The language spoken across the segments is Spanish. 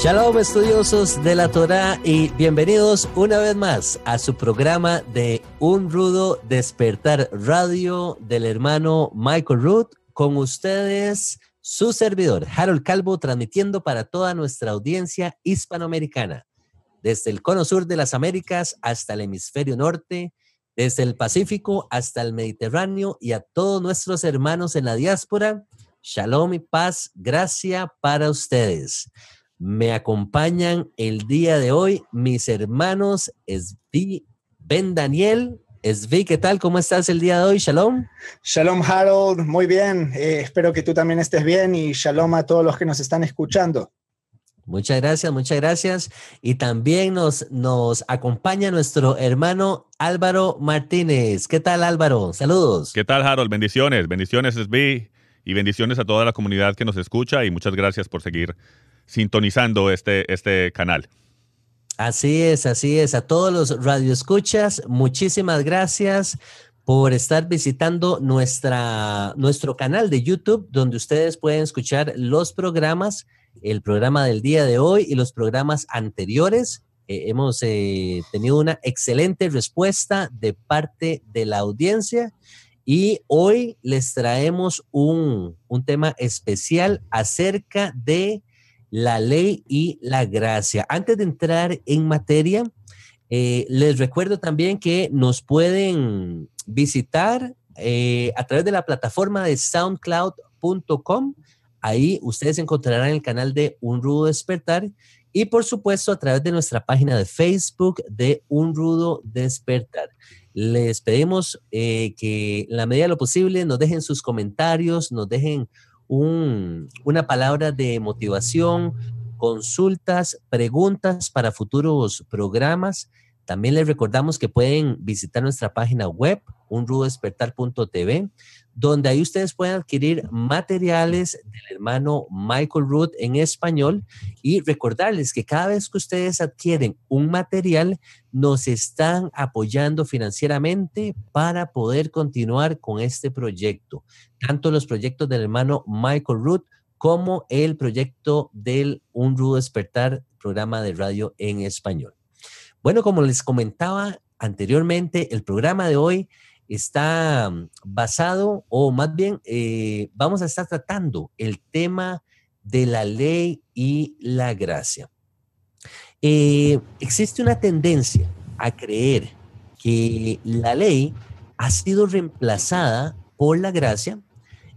Shalom estudiosos de la Torah y bienvenidos una vez más a su programa de Un Rudo Despertar Radio del hermano Michael Root. Con ustedes, su servidor, Harold Calvo, transmitiendo para toda nuestra audiencia hispanoamericana, desde el cono sur de las Américas hasta el hemisferio norte, desde el Pacífico hasta el Mediterráneo y a todos nuestros hermanos en la diáspora. Shalom y paz, gracia para ustedes. Me acompañan el día de hoy mis hermanos Esvi, Ben Daniel. Esvi, ¿qué tal? ¿Cómo estás el día de hoy? Shalom. Shalom, Harold. Muy bien. Eh, espero que tú también estés bien y shalom a todos los que nos están escuchando. Muchas gracias, muchas gracias. Y también nos, nos acompaña nuestro hermano Álvaro Martínez. ¿Qué tal, Álvaro? Saludos. ¿Qué tal, Harold? Bendiciones, bendiciones, Esvi, y bendiciones a toda la comunidad que nos escucha y muchas gracias por seguir sintonizando este, este canal. Así es, así es. A todos los radioescuchas, muchísimas gracias por estar visitando nuestra, nuestro canal de YouTube, donde ustedes pueden escuchar los programas, el programa del día de hoy y los programas anteriores. Eh, hemos eh, tenido una excelente respuesta de parte de la audiencia y hoy les traemos un, un tema especial acerca de la ley y la gracia. Antes de entrar en materia, eh, les recuerdo también que nos pueden visitar eh, a través de la plataforma de soundcloud.com. Ahí ustedes encontrarán el canal de Un Rudo Despertar y por supuesto a través de nuestra página de Facebook de Un Rudo Despertar. Les pedimos eh, que en la medida de lo posible nos dejen sus comentarios, nos dejen una palabra de motivación, consultas, preguntas para futuros programas. También les recordamos que pueden visitar nuestra página web, unrudespertar.tv, donde ahí ustedes pueden adquirir materiales del hermano Michael Root en español y recordarles que cada vez que ustedes adquieren un material, nos están apoyando financieramente para poder continuar con este proyecto, tanto los proyectos del hermano Michael Root como el proyecto del Un Despertar, programa de radio en español. Bueno, como les comentaba anteriormente, el programa de hoy está mm, basado, o más bien eh, vamos a estar tratando el tema de la ley y la gracia. Eh, existe una tendencia a creer que la ley ha sido reemplazada por la gracia.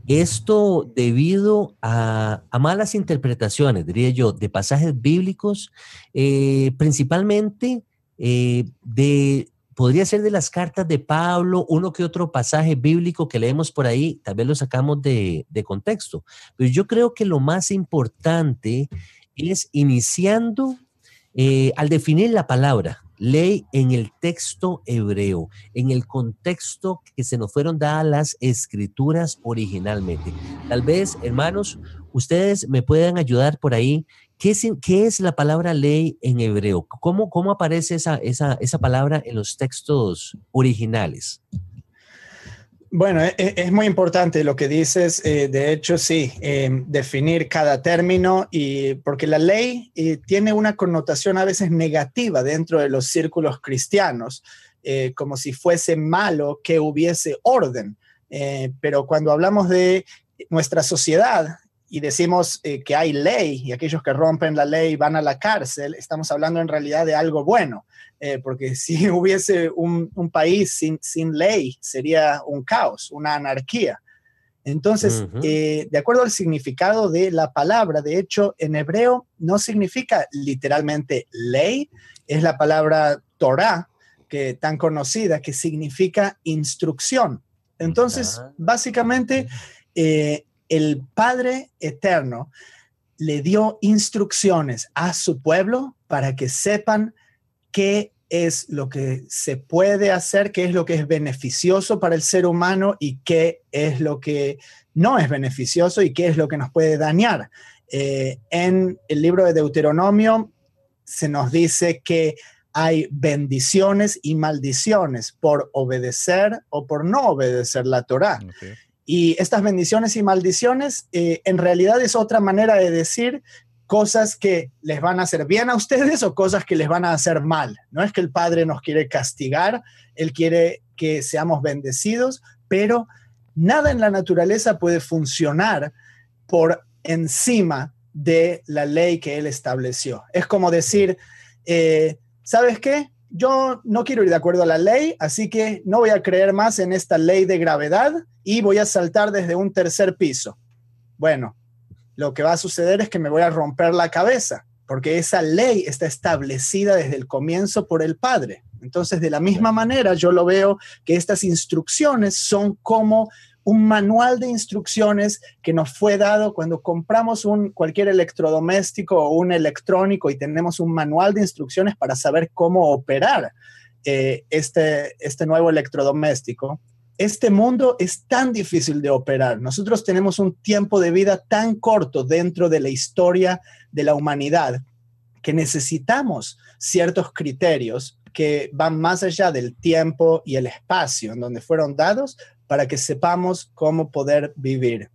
Esto debido a, malas interpretaciones, diría yo, de pasajes bíblicos, eh, principalmente de podría ser de las cartas de Pablo, uno que otro pasaje bíblico que leemos por ahí, tal vez lo sacamos de, contexto. Pero yo creo que lo más importante es iniciando eh, al definir la palabra ley en el texto hebreo, en el contexto que se nos fueron dadas las escrituras originalmente. Tal vez, hermanos, ustedes me puedan ayudar por ahí ¿Qué es, la palabra ley en hebreo? ¿Cómo, aparece esa, palabra en los textos originales? Bueno, e, e, es, muy importante lo que dices. Eh, de hecho, sí, em, definir cada término y porque la ley eh, tiene una connotación a veces negativa dentro de los círculos cristianos, eh, como si fuese malo que hubiese orden. pero cuando hablamos de nuestra sociedad, y decimos eh, que hay ley y aquellos que rompen la ley van a la cárcel, estamos hablando en realidad de algo bueno, eh, porque si hubiese un, país sin, sin, ley sería un caos, una anarquía. Entonces, eh, de acuerdo al significado de la palabra, de hecho, en hebreo no significa literalmente ley, es la palabra Torah, que tan conocida, que significa instrucción. Entonces, básicamente, el Padre Eterno le dio instrucciones a su pueblo para que sepan qué es lo que se puede hacer, qué es lo que es beneficioso para el ser humano y qué es lo que no es beneficioso y qué es lo que nos puede dañar. Eh, en el libro de Deuteronomio se nos dice que hay bendiciones y maldiciones por obedecer o por no obedecer la Torah. Y estas bendiciones y maldiciones eh, en realidad es otra manera de decir cosas que les van a hacer bien a ustedes o cosas que les van a hacer mal. No es que el Padre nos quiere castigar, Él quiere que seamos bendecidos, pero nada en la naturaleza puede funcionar por encima de la ley que Él estableció. Es como decir, eh, ¿sabes qué? Yo no quiero ir de acuerdo a la ley, así que no voy a creer más en esta ley de gravedad y voy a saltar desde un tercer piso. Bueno, lo que va a suceder es que me voy a romper la cabeza, porque esa ley está establecida desde el comienzo por el Padre. Entonces, de la misma manera, yo lo veo que estas instrucciones son como un manual de instrucciones que nos fue dado cuando compramos un, cualquier electrodoméstico o un electrónico y tenemos un manual de instrucciones para saber cómo operar eh, este, este nuevo electrodoméstico este mundo es tan difícil de operar. Nosotros tenemos un tiempo de vida tan corto dentro de la historia de la humanidad que necesitamos ciertos criterios que van más allá del tiempo y el espacio en donde fueron dados para que sepamos cómo poder vivir.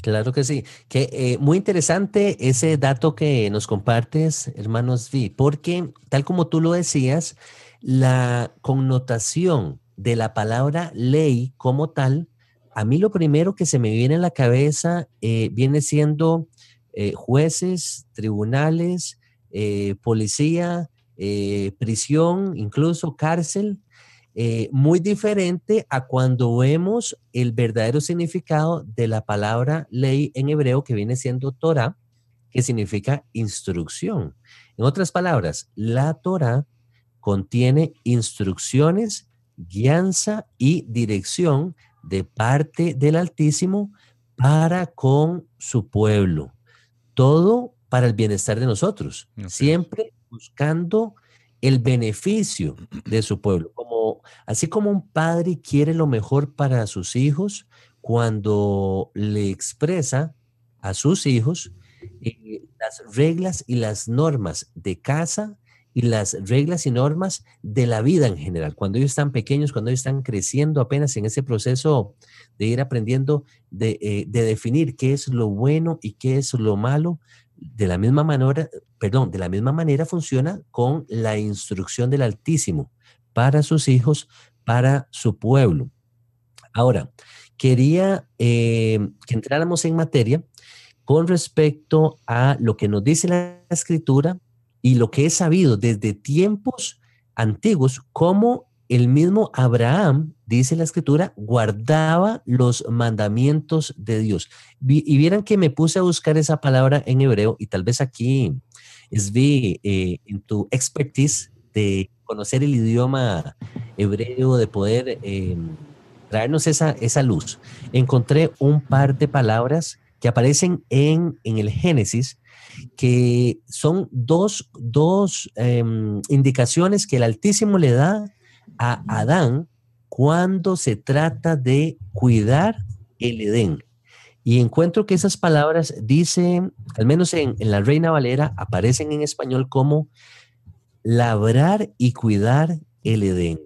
Claro que sí. Que eh, muy interesante ese dato que nos compartes, hermanos Vi, porque tal como tú lo decías, la connotación de la palabra ley como tal, a mí lo primero que se me viene en la cabeza eh, viene siendo eh, jueces, tribunales, policía, prisión, incluso cárcel, muy diferente a cuando vemos el verdadero significado de la palabra ley en hebreo que viene siendo Torah, que significa instrucción. En otras palabras, la Torah contiene instrucciones guianza y dirección de parte del Altísimo para con su pueblo. Todo para el bienestar de nosotros, siempre buscando el beneficio de su pueblo. Así como un padre quiere lo mejor para sus hijos, cuando le expresa a sus hijos eh, las reglas y las normas de casa y las reglas y normas de la vida en general. Cuando ellos están pequeños, cuando ellos están creciendo apenas en ese proceso de ir aprendiendo, de, eh, definir qué es lo bueno y qué es lo malo, de la misma manera, perdón, de la misma manera funciona con la instrucción del Altísimo para sus hijos, para su pueblo. Ahora, quería eh, que entráramos en materia con respecto a lo que nos dice la escritura y lo que he sabido desde tiempos antiguos, como el mismo Abraham, dice la escritura, guardaba los mandamientos de Dios. Y vieran que me puse a buscar esa palabra en hebreo y tal vez aquí es eh, en tu expertise de conocer el idioma hebreo, de poder eh, traernos esa, esa luz. Encontré un par de palabras que aparecen en, en el Génesis que son dos, em, indicaciones que el Altísimo le da a Adán cuando se trata de cuidar el Edén. Y encuentro que esas palabras dicen, al menos en, en la Reina Valera, aparecen en español como labrar y cuidar el Edén.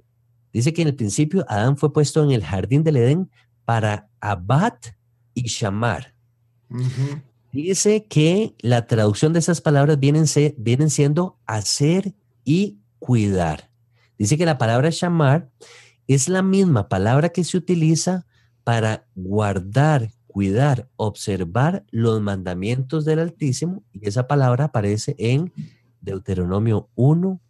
Dice que en el principio Adán fue puesto en el jardín del Edén para abat y shamar. Dice que la traducción de esas palabras vienen, vienen siendo hacer y cuidar. Dice que la palabra shamar es la misma palabra que se utiliza para guardar, cuidar, observar los mandamientos del Altísimo y esa palabra aparece en Deuteronomio 1,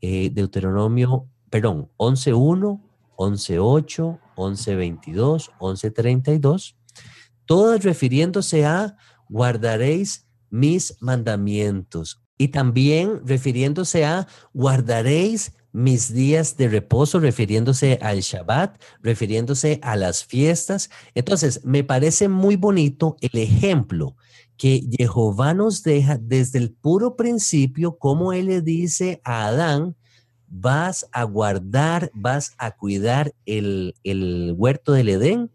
eh, Deuteronomio, perdón, 11.1, 11.8, 11.22, 11.32, todas refiriéndose a guardaréis mis mandamientos. Y también refiriéndose a guardaréis mis días de reposo, refiriéndose al Shabbat, refiriéndose a las fiestas. Entonces, me parece muy bonito el ejemplo que Jehová nos deja desde el puro principio, como Él le dice a Adán, vas a guardar, vas a cuidar el, huerto del Edén.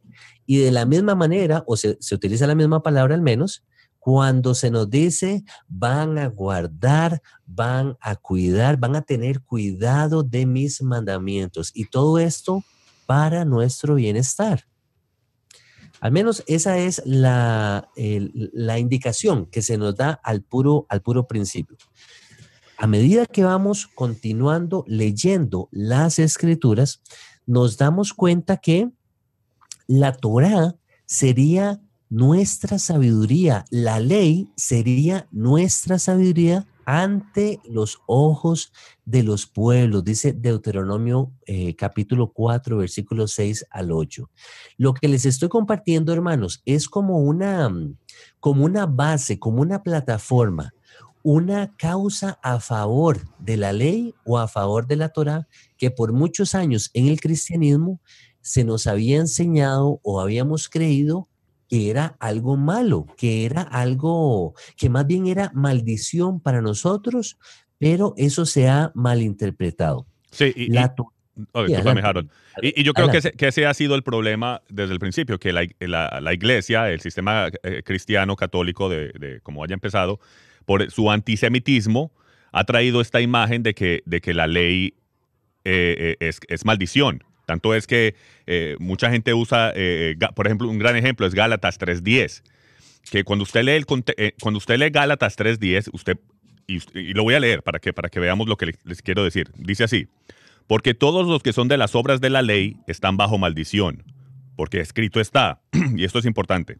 Y de la misma manera, o se, se utiliza la misma palabra al menos, cuando se nos dice van a guardar, van a cuidar, van a tener cuidado de mis mandamientos. Y todo esto para nuestro bienestar. Al menos esa es la, la indicación que se nos da al puro, al puro principio. A medida que vamos continuando leyendo las escrituras, nos damos cuenta que la Torah sería nuestra sabiduría, la ley sería nuestra sabiduría ante los ojos de los pueblos, dice Deuteronomio eh, capítulo 4, versículos 6 al 8. Lo que les estoy compartiendo, hermanos, es como una, como una base, como una plataforma, una causa a favor de la ley o a favor de la Torah que por muchos años en el cristianismo se nos había enseñado o habíamos creído que era algo malo, que era algo que más bien era maldición para nosotros, pero eso se ha malinterpretado. Sí, y, la, y, yo creo que ese, que ese, ha sido el problema desde el principio, que la, la, iglesia, el sistema eh, cristiano católico, de, de, como haya empezado, por su antisemitismo, ha traído esta imagen de que, de que la ley eh, eh, es, es, maldición. Tanto es que eh, mucha gente usa, eh, por ejemplo, un gran ejemplo es Gálatas 3.10, que cuando usted lee, el, eh, cuando usted lee Gálatas 3.10, usted, y, lo voy a leer para que, para que veamos lo que les quiero decir, dice así, porque todos los que son de las obras de la ley están bajo maldición, porque escrito está, y esto es importante,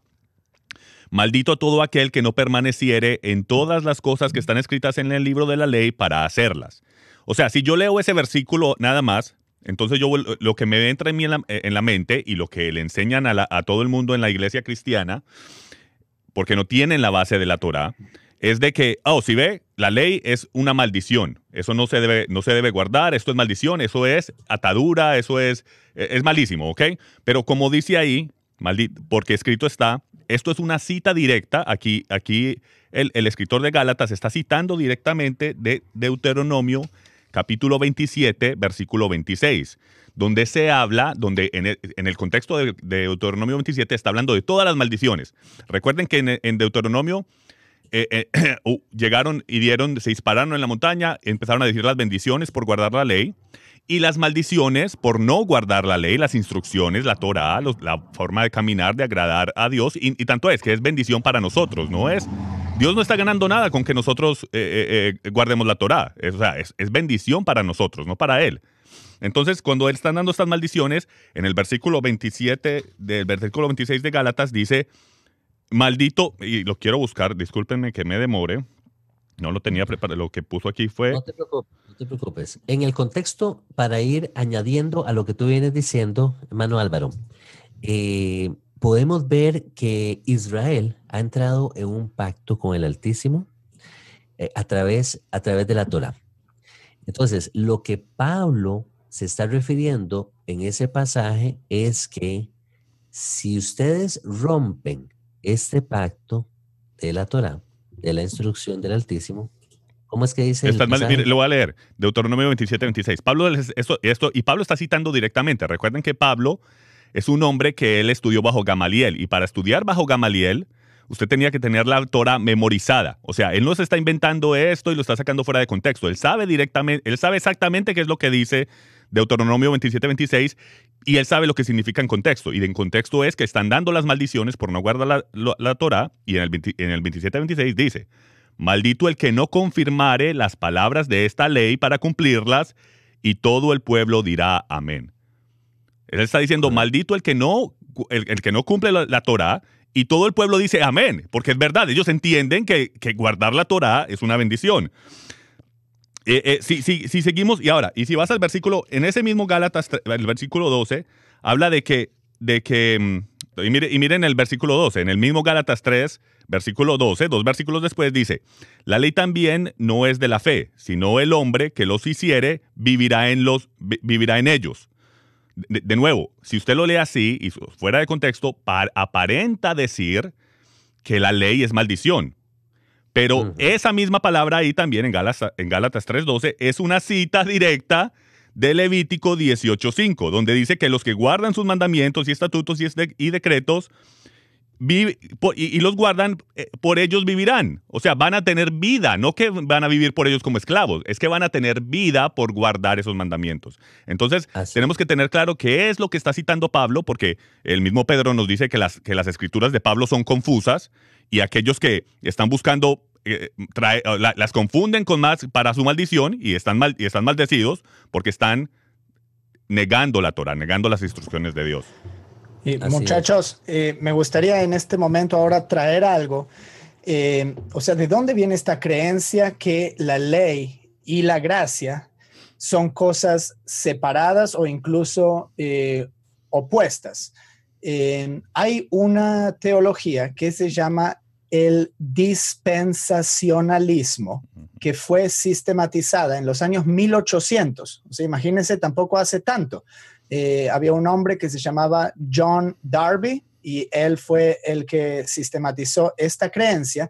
Maldito todo aquel que no permaneciere en todas las cosas que están escritas en el libro de la ley para hacerlas. O sea, si yo leo ese versículo nada más, entonces yo lo que me entra en, en, la, mente y lo que le enseñan a, todo el mundo en la iglesia cristiana, porque no tienen la base de la Torah, es de que, oh, si ve, la ley es una maldición. Eso no se debe, no se debe guardar, esto es maldición, eso es atadura, eso es, e, es malísimo, ¿ok? Pero como dice ahí, porque escrito está, esto es una cita directa, aquí, aquí el, el escritor de Gálatas está citando directamente de Deuteronomio capítulo 27, versículo 26, donde se habla, donde en el, contexto de, Deuteronomio 27 está hablando de todas las maldiciones. Recuerden que en, Deuteronomio eh, eh, uh, llegaron y dieron, se dispararon en la montaña, empezaron a decir las bendiciones por guardar la ley y las maldiciones por no guardar la ley, las instrucciones, la Torah, la forma de caminar, de agradar a Dios. Y, tanto es que es bendición para nosotros, no es. Dios no está ganando nada con que nosotros eh, eh, eh, guardemos la Torah. Es, o sea, es, bendición para nosotros, no para Él. Entonces, cuando Él está dando estas maldiciones, en el versículo 27 del versículo 26 de Gálatas dice, maldito, y lo quiero buscar, discúlpenme que me demore, no lo tenía preparado, lo que puso aquí fue... No te preocupes, no te preocupes. En el contexto, para ir añadiendo a lo que tú vienes diciendo, hermano Álvaro, eh, podemos ver que Israel ha entrado en un pacto con el Altísimo eh, a, través, a través de la Torah. Entonces, lo que Pablo se está refiriendo en ese pasaje es que si ustedes rompen este pacto de la Torah, de la instrucción del Altísimo. ¿Cómo es que dice? lo voy a leer. Deuteronomio 27, 26. Pablo, esto, esto, y Pablo está citando directamente. Recuerden que Pablo es un hombre que él estudió bajo Gamaliel. Y para estudiar bajo Gamaliel, usted tenía que tener la Torah memorizada. O sea, él no se está inventando esto y lo está sacando fuera de contexto. Él sabe directamente, él sabe exactamente qué es lo que dice Deuteronomio 27, 26 y él sabe lo que significa en contexto. Y en contexto es que están dando las maldiciones por no guardar la, la, Torah. Y en el, en el 27-26 dice, maldito el que no confirmare las palabras de esta ley para cumplirlas, y todo el pueblo dirá amén. Él está diciendo, maldito el que no, el, que no cumple la, Torah, y todo el pueblo dice amén, porque es verdad, ellos entienden que, que guardar la Torah es una bendición. Eh, eh, si, si, seguimos, y ahora, y si vas al versículo, en ese mismo Gálatas, el versículo 12, habla de que, de que mm, y, mire, y miren el versículo 12, en el mismo Gálatas 3, versículo 12, dos versículos después dice, la ley también no es de la fe, sino el hombre que los hiciere vivirá en, los, vivirá en ellos. De, nuevo, si usted lo lee así y fuera de contexto, aparenta decir que la ley es maldición. Pero esa misma palabra ahí también en Gálatas, en Gálatas 3.12 es una cita directa de Levítico 18.5, donde dice que los que guardan sus mandamientos y estatutos y, decretos y, los guardan, eh, por ellos vivirán. O sea, van a tener vida, no que van a vivir por ellos como esclavos, es que van a tener vida por guardar esos mandamientos. Entonces, tenemos que tener claro qué es lo que está citando Pablo, porque el mismo Pedro nos dice que las, que las escrituras de Pablo son confusas y aquellos que están buscando eh, las confunden con más para su maldición y están, mal, y están maldecidos porque están negando la Torah, negando las instrucciones de Dios. Muchachos, eh, me gustaría en este momento ahora traer algo. Eh, o sea, ¿de dónde viene esta creencia que la ley y la gracia son cosas separadas o incluso eh, opuestas? hay una teología que se llama el dispensacionalismo, que fue sistematizada en los años 1800. O sea, imagínense, tampoco hace tanto. Eh, había un hombre que se llamaba John Darby y él fue el que sistematizó esta creencia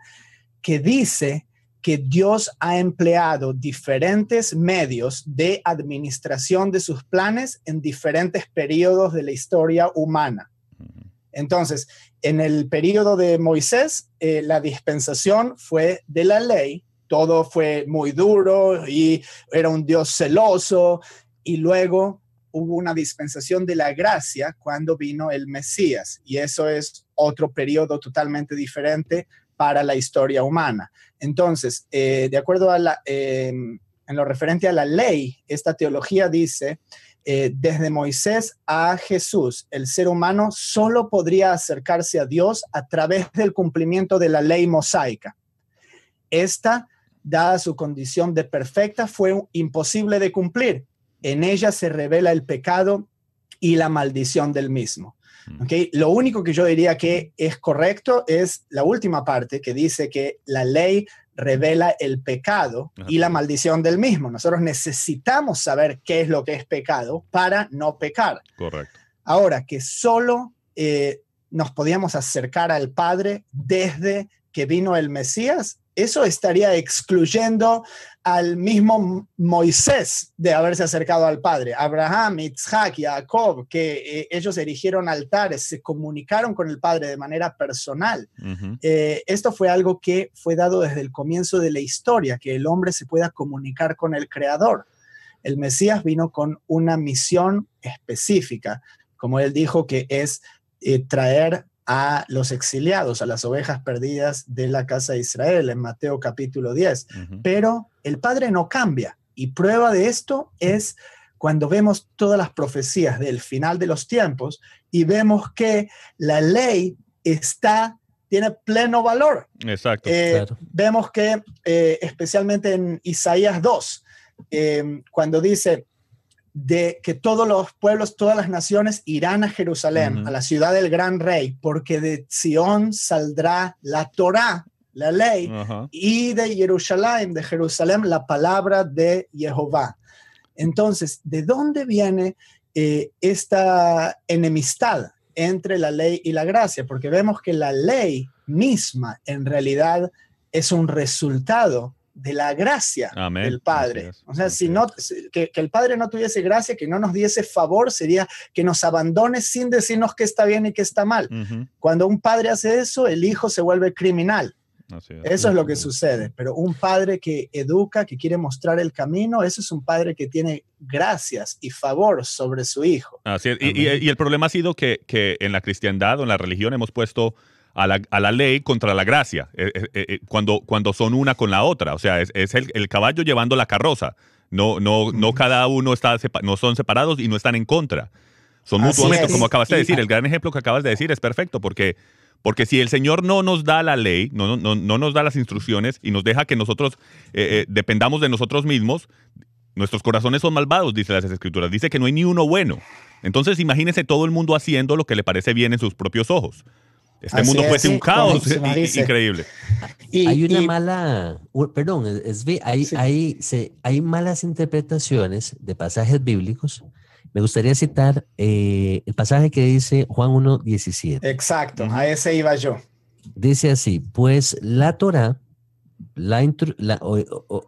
que dice que Dios ha empleado diferentes medios de administración de sus planes en diferentes periodos de la historia humana. Entonces, en el periodo de Moisés, eh, la dispensación fue de la ley, todo fue muy duro y era un Dios celoso, y luego hubo una dispensación de la gracia cuando vino el Mesías y eso es otro periodo totalmente diferente para la historia humana. Entonces, eh, de acuerdo a la, em, en lo referente a la ley, esta teología dice, eh, desde Moisés a Jesús, el ser humano solo podría acercarse a Dios a través del cumplimiento de la ley mosaica. Esta, dada su condición de perfecta, fue imposible de cumplir en ella se revela el pecado y la maldición del mismo. Mm. ¿okay? Lo único que yo diría que es correcto es la última parte que dice que la ley revela el pecado y la maldición del mismo. Nosotros necesitamos saber qué es lo que es pecado para no pecar. Correcto. Ahora, que solo eh, nos podíamos acercar al Padre desde que vino el Mesías, eso estaría excluyendo al mismo Moisés de haberse acercado al Padre. Abraham, Isaac, Jacob, que eh, ellos erigieron altares, se comunicaron con el Padre de manera personal. Eh, esto fue algo que fue dado desde el comienzo de la historia, que el hombre se pueda comunicar con el Creador. El Mesías vino con una misión específica, como él dijo, que es eh, traer a los exiliados, a las ovejas perdidas de la casa de Israel en Mateo capítulo 10. Pero el Padre no cambia y prueba de esto es cuando vemos todas las profecías del final de los tiempos y vemos que la ley está tiene pleno valor. Exacto. Eh, vemos que eh, especialmente en Isaías 2, eh, cuando dice, de que todos los pueblos, todas las naciones irán a Jerusalén, a la ciudad del gran rey, porque de Sión saldrá la Torá, la ley, y de Jerusalén, de Jerusalén, la palabra de Jehová. Entonces, ¿de dónde viene eh, esta enemistad entre la ley y la gracia? Porque vemos que la ley misma en realidad es un resultado de la gracia del Padre. O sea, si no, que, el Padre no tuviese gracia, que no nos diese favor, sería que nos abandone sin decirnos qué está bien y qué está mal. Cuando un padre hace eso, el hijo se vuelve criminal. Eso es lo que sucede. Pero un padre que educa, que quiere mostrar el camino, eso es un padre que tiene gracias y favor sobre su hijo. Así y, el problema ha sido que, que en la cristiandad o en la religión hemos puesto a la, a la ley contra la gracia, eh, eh, eh, cuando, cuando son una con la otra. O sea, es, es el, el, caballo llevando la carroza. No, no, no cada uno está, no son separados y no están en contra. Son mutuamente, como acabas de decir. El gran ejemplo que acabas de decir es perfecto porque, porque si el Señor no nos da la ley, no, no, no nos da las instrucciones y nos deja que nosotros dependamos de nosotros mismos, nuestros corazones son malvados, dice las Escrituras. Dice que no hay ni uno bueno. Entonces imagínese todo el mundo haciendo lo que le parece bien en sus propios ojos. Este mundo fue un caos increíble. hay una mala, perdón, es, hay, hay, se, hay malas interpretaciones de pasajes bíblicos. Me gustaría citar eh, el pasaje que dice Juan 1.17. Exacto, a ese iba yo. Dice así, pues la Torah la,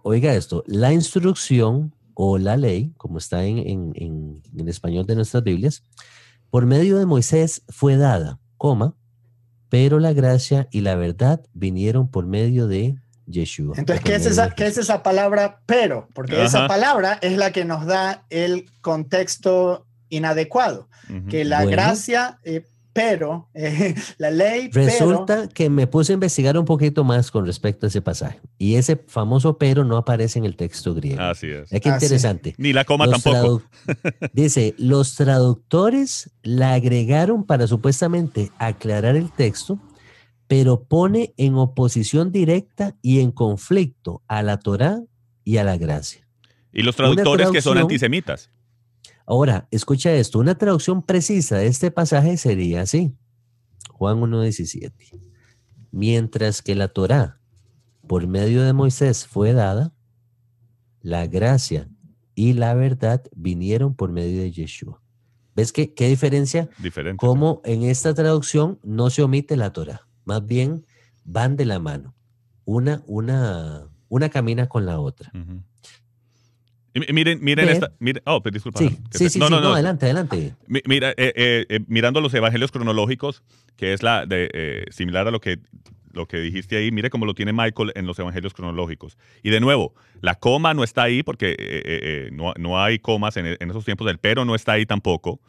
oiga esto, la instrucción o la ley, como está en, en, en, español de nuestras Biblias, por medio de Moisés fue dada, coma, pero la gracia y la verdad vinieron por medio de Yeshua. Entonces, ¿qué es, esa, ¿qué es esa palabra pero? Porque esa palabra es la que nos da el contexto inadecuado, que la gracia... Eh, pero eh, la ley. Resulta que me puse a investigar un poquito más con respecto a ese pasaje. Y ese famoso pero no aparece en el texto griego. Así es. Es que interesante. Ni la coma tampoco. dice: los traductores la agregaron para supuestamente aclarar el texto, pero pone en oposición directa y en conflicto a la Torá y a la gracia. Y los traductores que son antisemitas. Ahora, escucha esto, una traducción precisa de este pasaje sería así, Juan 1.17. Mientras que la Torá por medio de Moisés fue dada, la gracia y la verdad vinieron por medio de Yeshua. ¿Ves qué, qué diferencia? Diferente. Como en esta traducción no se omite la Torah, más bien van de la mano. Una, una, una camina con la otra. Miren, miren esta. oh, pues, disculpa. Sí, sí, sí, no, no, no, adelante, adelante. Mira, eh, eh, eh, mirando los evangelios cronológicos, que es la de, similar a lo que, lo que dijiste ahí, mire cómo lo tiene Michael en los evangelios cronológicos. Y de nuevo, la coma no está ahí porque no, no, hay comas en, en, esos tiempos, el pero no está ahí tampoco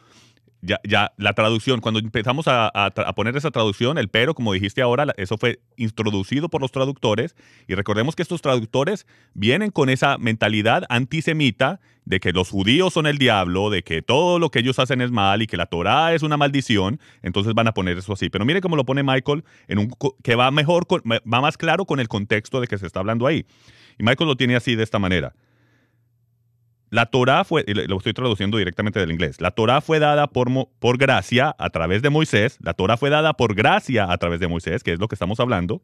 ya, ya la traducción, cuando empezamos a, poner esa traducción, el pero, como dijiste ahora, eso fue introducido por los traductores y recordemos que estos traductores vienen con esa mentalidad antisemita de que los judíos son el diablo, de que todo lo que ellos hacen es mal y que la Torah es una maldición, entonces van a poner eso así. Pero mire cómo lo pone Michael, en un, que va mejor, va más claro con el contexto de que se está hablando ahí. Y Michael lo tiene así de esta manera. La Torah fue, lo estoy traduciendo directamente del inglés, la Torah fue dada por, por gracia a través de Moisés, la Torah fue dada por gracia a través de Moisés, que es lo que estamos hablando.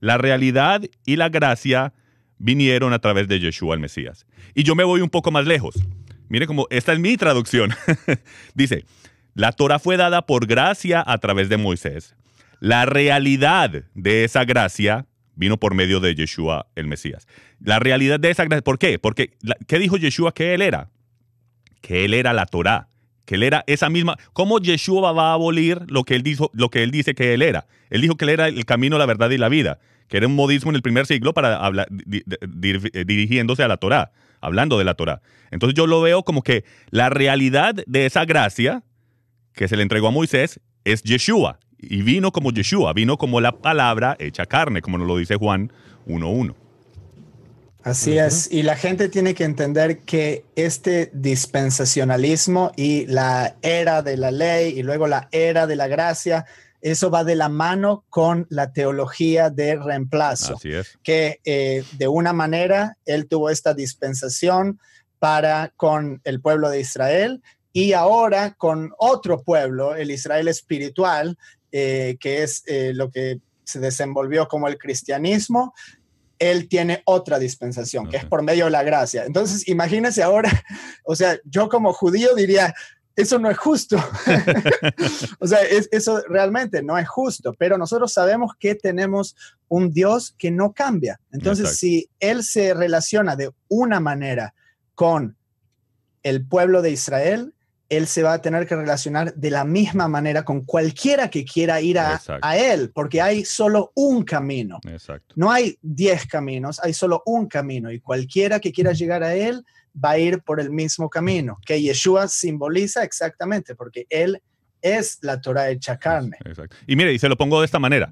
La realidad y la gracia vinieron a través de Yeshua el Mesías. Y yo me voy un poco más lejos. Mire cómo, esta es mi traducción. Dice, la Torah fue dada por gracia a través de Moisés. La realidad de esa gracia vino por medio de Yeshua el Mesías. La realidad de esa gracia, ¿por qué? Porque, ¿qué dijo Yeshua que él era? Que él era la Torá, que él era esa misma. ¿Cómo Yeshua va a abolir lo que él, dijo, lo que él dice que él era? Él dijo que él era el camino, la verdad y la vida, que era un modismo en el primer siglo para dirigiéndose a la Torá, hablando de la Torá. Entonces yo lo veo como que la realidad de esa gracia que se le entregó a Moisés es Yeshua y vino como Yeshua, vino como la palabra hecha carne, como nos lo dice Juan 1.1. Así es, y la gente tiene que entender que este dispensacionalismo y la era de la ley y luego la era de la gracia, eso va de la mano con la teología de reemplazo. Así es. Que eh, de una manera él tuvo esta dispensación para con el pueblo de Israel y ahora con otro pueblo, el Israel espiritual, eh, que es eh, lo que se desenvolvió como el cristianismo, él tiene otra dispensación, que es por medio de la gracia. Entonces, imagínense ahora, o sea, yo como judío diría, eso no es justo. o sea, eso realmente no es justo, pero nosotros sabemos que tenemos un Dios que no cambia. Entonces, si Él se relaciona de una manera con el pueblo de Israel, él se va a tener que relacionar de la misma manera con cualquiera que quiera ir a, él, porque hay solo un camino. No hay diez caminos, hay solo un camino y cualquiera que quiera llegar a él va a ir por el mismo camino, que Yeshua simboliza exactamente, porque él es la Torah hecha carne. Y mire, y se lo pongo de esta manera.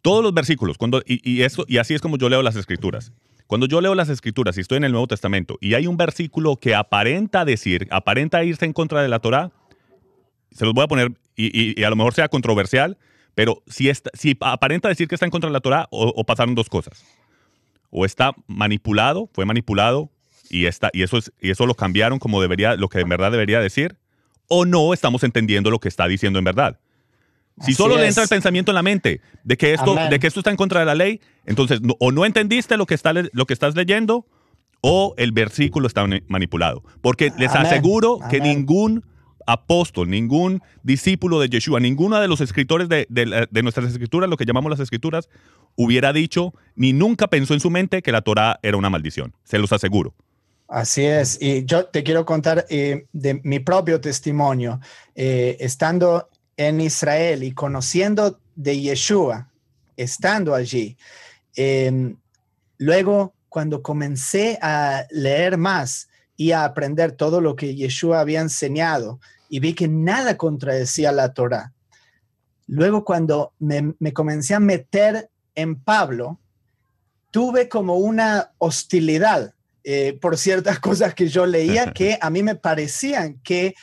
Todos los versículos, cuando, y, y, eso, y así es como yo leo las escrituras. Cuando yo leo las escrituras y estoy en el Nuevo Testamento y hay un versículo que aparenta decir, aparenta irse en contra de la Torah, se los voy a poner y, a lo mejor sea controversial, pero si, si aparenta decir que está en contra de la Torah, o, pasaron dos cosas. O está manipulado, fue manipulado y, está, eso es, y eso lo cambiaron como debería, lo que en verdad debería decir, o no estamos entendiendo lo que está diciendo en verdad. Si solo le entra el pensamiento en la mente de que esto, de que esto está en contra de la ley, entonces o no entendiste lo que, está, lo que estás leyendo o el versículo está manipulado. Porque les aseguro que ningún apóstol, ningún discípulo de Yeshua, ninguno de los escritores de, de nuestras escrituras, lo que llamamos las escrituras, hubiera dicho ni nunca pensó en su mente que la Torah era una maldición. Se los aseguro. Así es, y yo te quiero contar eh, de mi propio testimonio, eh, estando en Israel y conociendo de Yeshua, estando allí. Em, luego, cuando comencé a leer más y a aprender todo lo que Yeshua había enseñado y vi que nada contradecía la Torah, luego cuando me, me comencé a meter en Pablo, tuve como una hostilidad eh, por ciertas cosas que yo leía que a mí me parecían que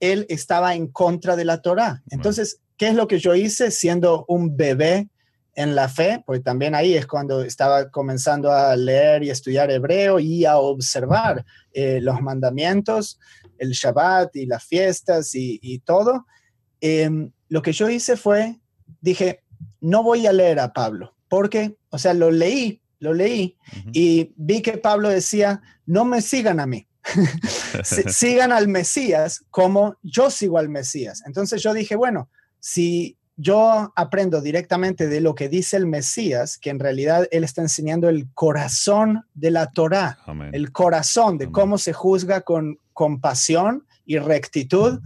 él estaba en contra de la Torah. Entonces, ¿qué es lo que yo hice siendo un bebé en la fe? Pues también ahí es cuando estaba comenzando a leer y estudiar hebreo y a observar eh, los mandamientos, el Shabbat y las fiestas y, todo. Em, lo que yo hice fue, dije, no voy a leer a Pablo, porque, o sea, lo leí lo leí y vi que Pablo decía, no me sigan a mí, sigan al Mesías como yo sigo al Mesías. Entonces yo dije, bueno, si yo aprendo directamente de lo que dice el Mesías, que en realidad él está enseñando el corazón de la Torá, el corazón de cómo se juzga con compasión y rectitud,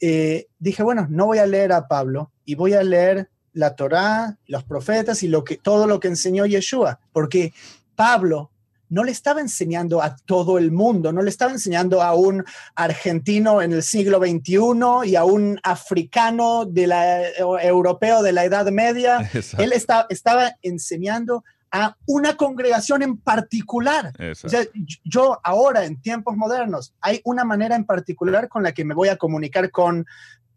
eh, dije, bueno, no voy a leer a Pablo y voy a leer la Torá, los profetas y lo que, todo lo que enseñó Yeshua, porque Pablo no le estaba enseñando a todo el mundo, no le estaba enseñando a un argentino en el siglo XXI y a un africano de la, europeo de la Edad Media. Él estaba enseñando a una congregación en particular. O sea, yo ahora en tiempos modernos hay una manera en particular con la que me voy a comunicar con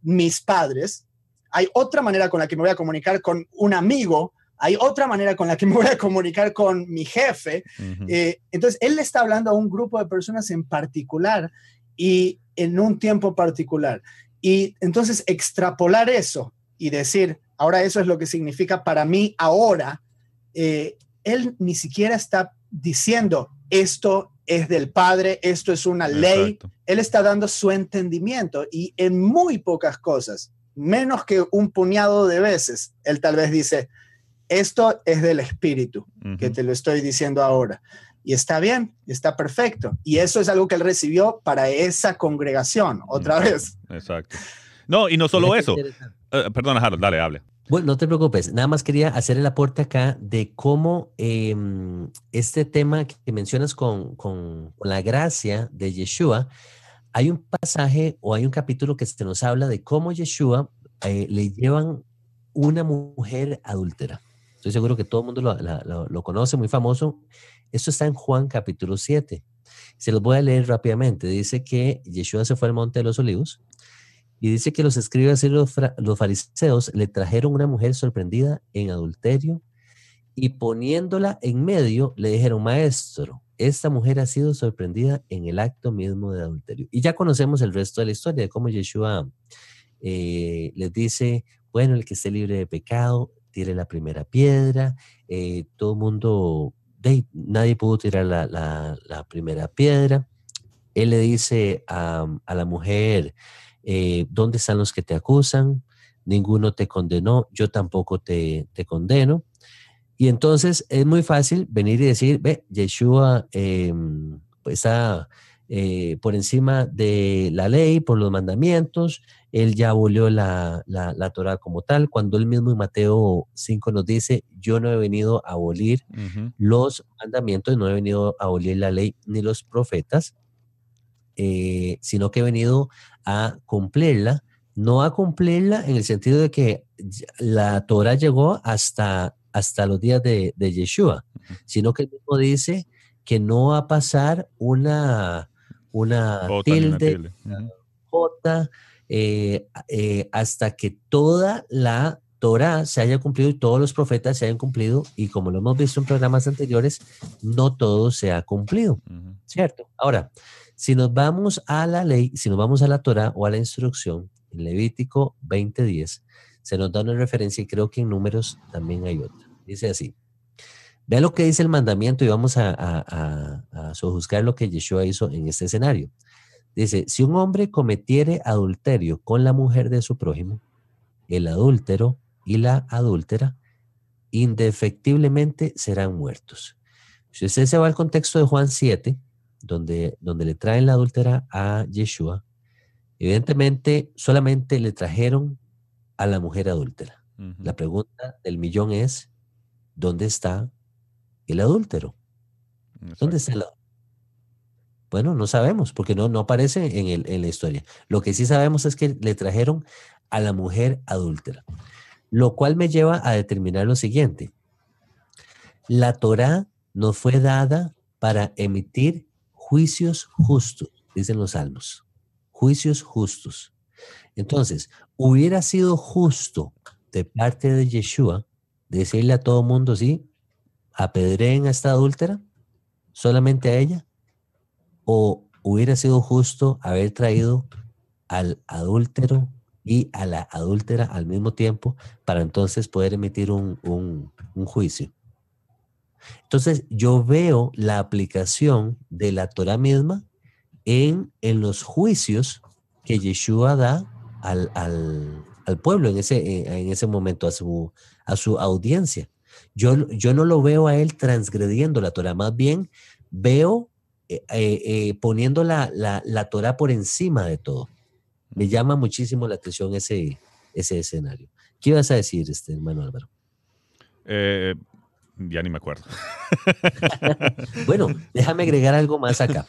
mis padres hay otra manera con la que me voy a comunicar con un amigo, hay otra manera con la que me voy a comunicar con mi jefe. Eh, entonces, él le está hablando a un grupo de personas en particular y en un tiempo particular. Y entonces extrapolar eso y decir, ahora eso es lo que significa para mí ahora, eh, él ni siquiera está diciendo, esto es del Padre, esto es una ley. Él está dando su entendimiento y en muy pocas cosas menos que un puñado de veces, él tal vez dice, esto es del Espíritu, que te lo estoy diciendo ahora. Y está bien, está perfecto. Y eso es algo que él recibió para esa congregación, otra vez. Exacto. No, y no solo eso. Uh, perdona, Harold, dale, hable. Bueno, no te preocupes, nada más quería hacer el aporte acá de cómo em, este tema que mencionas con, con, con, la gracia de Yeshua hay un pasaje o hay un capítulo que se nos habla de cómo Yeshua eh, le llevan una mujer adúltera. Estoy seguro que todo el mundo lo, conoce, muy famoso. Esto está en Juan capítulo 7. Se los voy a leer rápidamente. Dice que Yeshua se fue al monte de los olivos y dice que los escribas y los, fariseos le trajeron una mujer sorprendida en adulterio y poniéndola en medio le dijeron, maestro, esta mujer ha sido sorprendida en el acto mismo de adulterio. Y ya conocemos el resto de la historia de cómo Yeshua eh, les dice, bueno, el que esté libre de pecado, tire la primera piedra, eh, todo el mundo, nadie pudo tirar la, primera piedra. Él le dice a, la mujer, eh, ¿dónde están los que te acusan? Ninguno te condenó, yo tampoco te, te condeno. Y entonces es muy fácil venir y decir, ve, Yeshua em, pues, está eh, por encima de la ley, por los mandamientos, él ya abolió la, la, Torah como tal, cuando él mismo en Mateo 5 nos dice, yo no he venido a abolir los mandamientos, no he venido a abolir la ley ni los profetas, eh, sino que he venido a cumplirla, no a cumplirla en el sentido de que la Torah llegó hasta hasta los días de, Yeshua, sino que el mismo dice que no va a pasar una, una tilde, J, eh, eh, hasta que toda la Torah se haya cumplido y todos los profetas se hayan cumplido, y como lo hemos visto en programas anteriores, no todo se ha cumplido, ¿cierto? Ahora, si nos vamos a la ley, si nos vamos a la Torah o a la instrucción, en Levítico 20:10, se nos da una referencia y creo que en números también hay otra. Dice así. Vea lo que dice el mandamiento y vamos a, a, a, sojuzgar lo que Yeshua hizo en este escenario. Dice, si un hombre cometiere adulterio con la mujer de su prójimo, el adúltero y la adúltera indefectiblemente serán muertos. Si usted se va al contexto de Juan 7, donde, donde le traen la adúltera a Yeshua, evidentemente solamente le trajeron a la mujer adúltera. La pregunta del millón es, ¿dónde está el adúltero? ¿Dónde está el adúltero? Bueno, no sabemos, porque no, no aparece en, el, en la historia. Lo que sí sabemos es que le trajeron a la mujer adúltera, lo cual me lleva a determinar lo siguiente. La Torá nos fue dada para emitir juicios justos, dicen los salmos, juicios justos. Entonces, hubiera sido justo de parte de Yeshua decirle a todo mundo, sí, apedreen a esta adúltera, solamente a ella, o hubiera sido justo haber traído al adúltero y a la adúltera al mismo tiempo para entonces poder emitir un, un juicio. Entonces yo veo la aplicación de la Torah misma en, en los juicios que Yeshua da al, al, pueblo en ese, eh, en ese momento, a su, a su audiencia. Yo, yo no lo veo a él transgrediendo la Torah, más bien veo eh, eh, poniendo la, la, la Torah por encima de todo. Me llama muchísimo la atención ese, ese escenario. ¿Qué ibas a decir, este, hermano Álvaro? Eh, ya ni me acuerdo. bueno, déjame agregar algo más acá.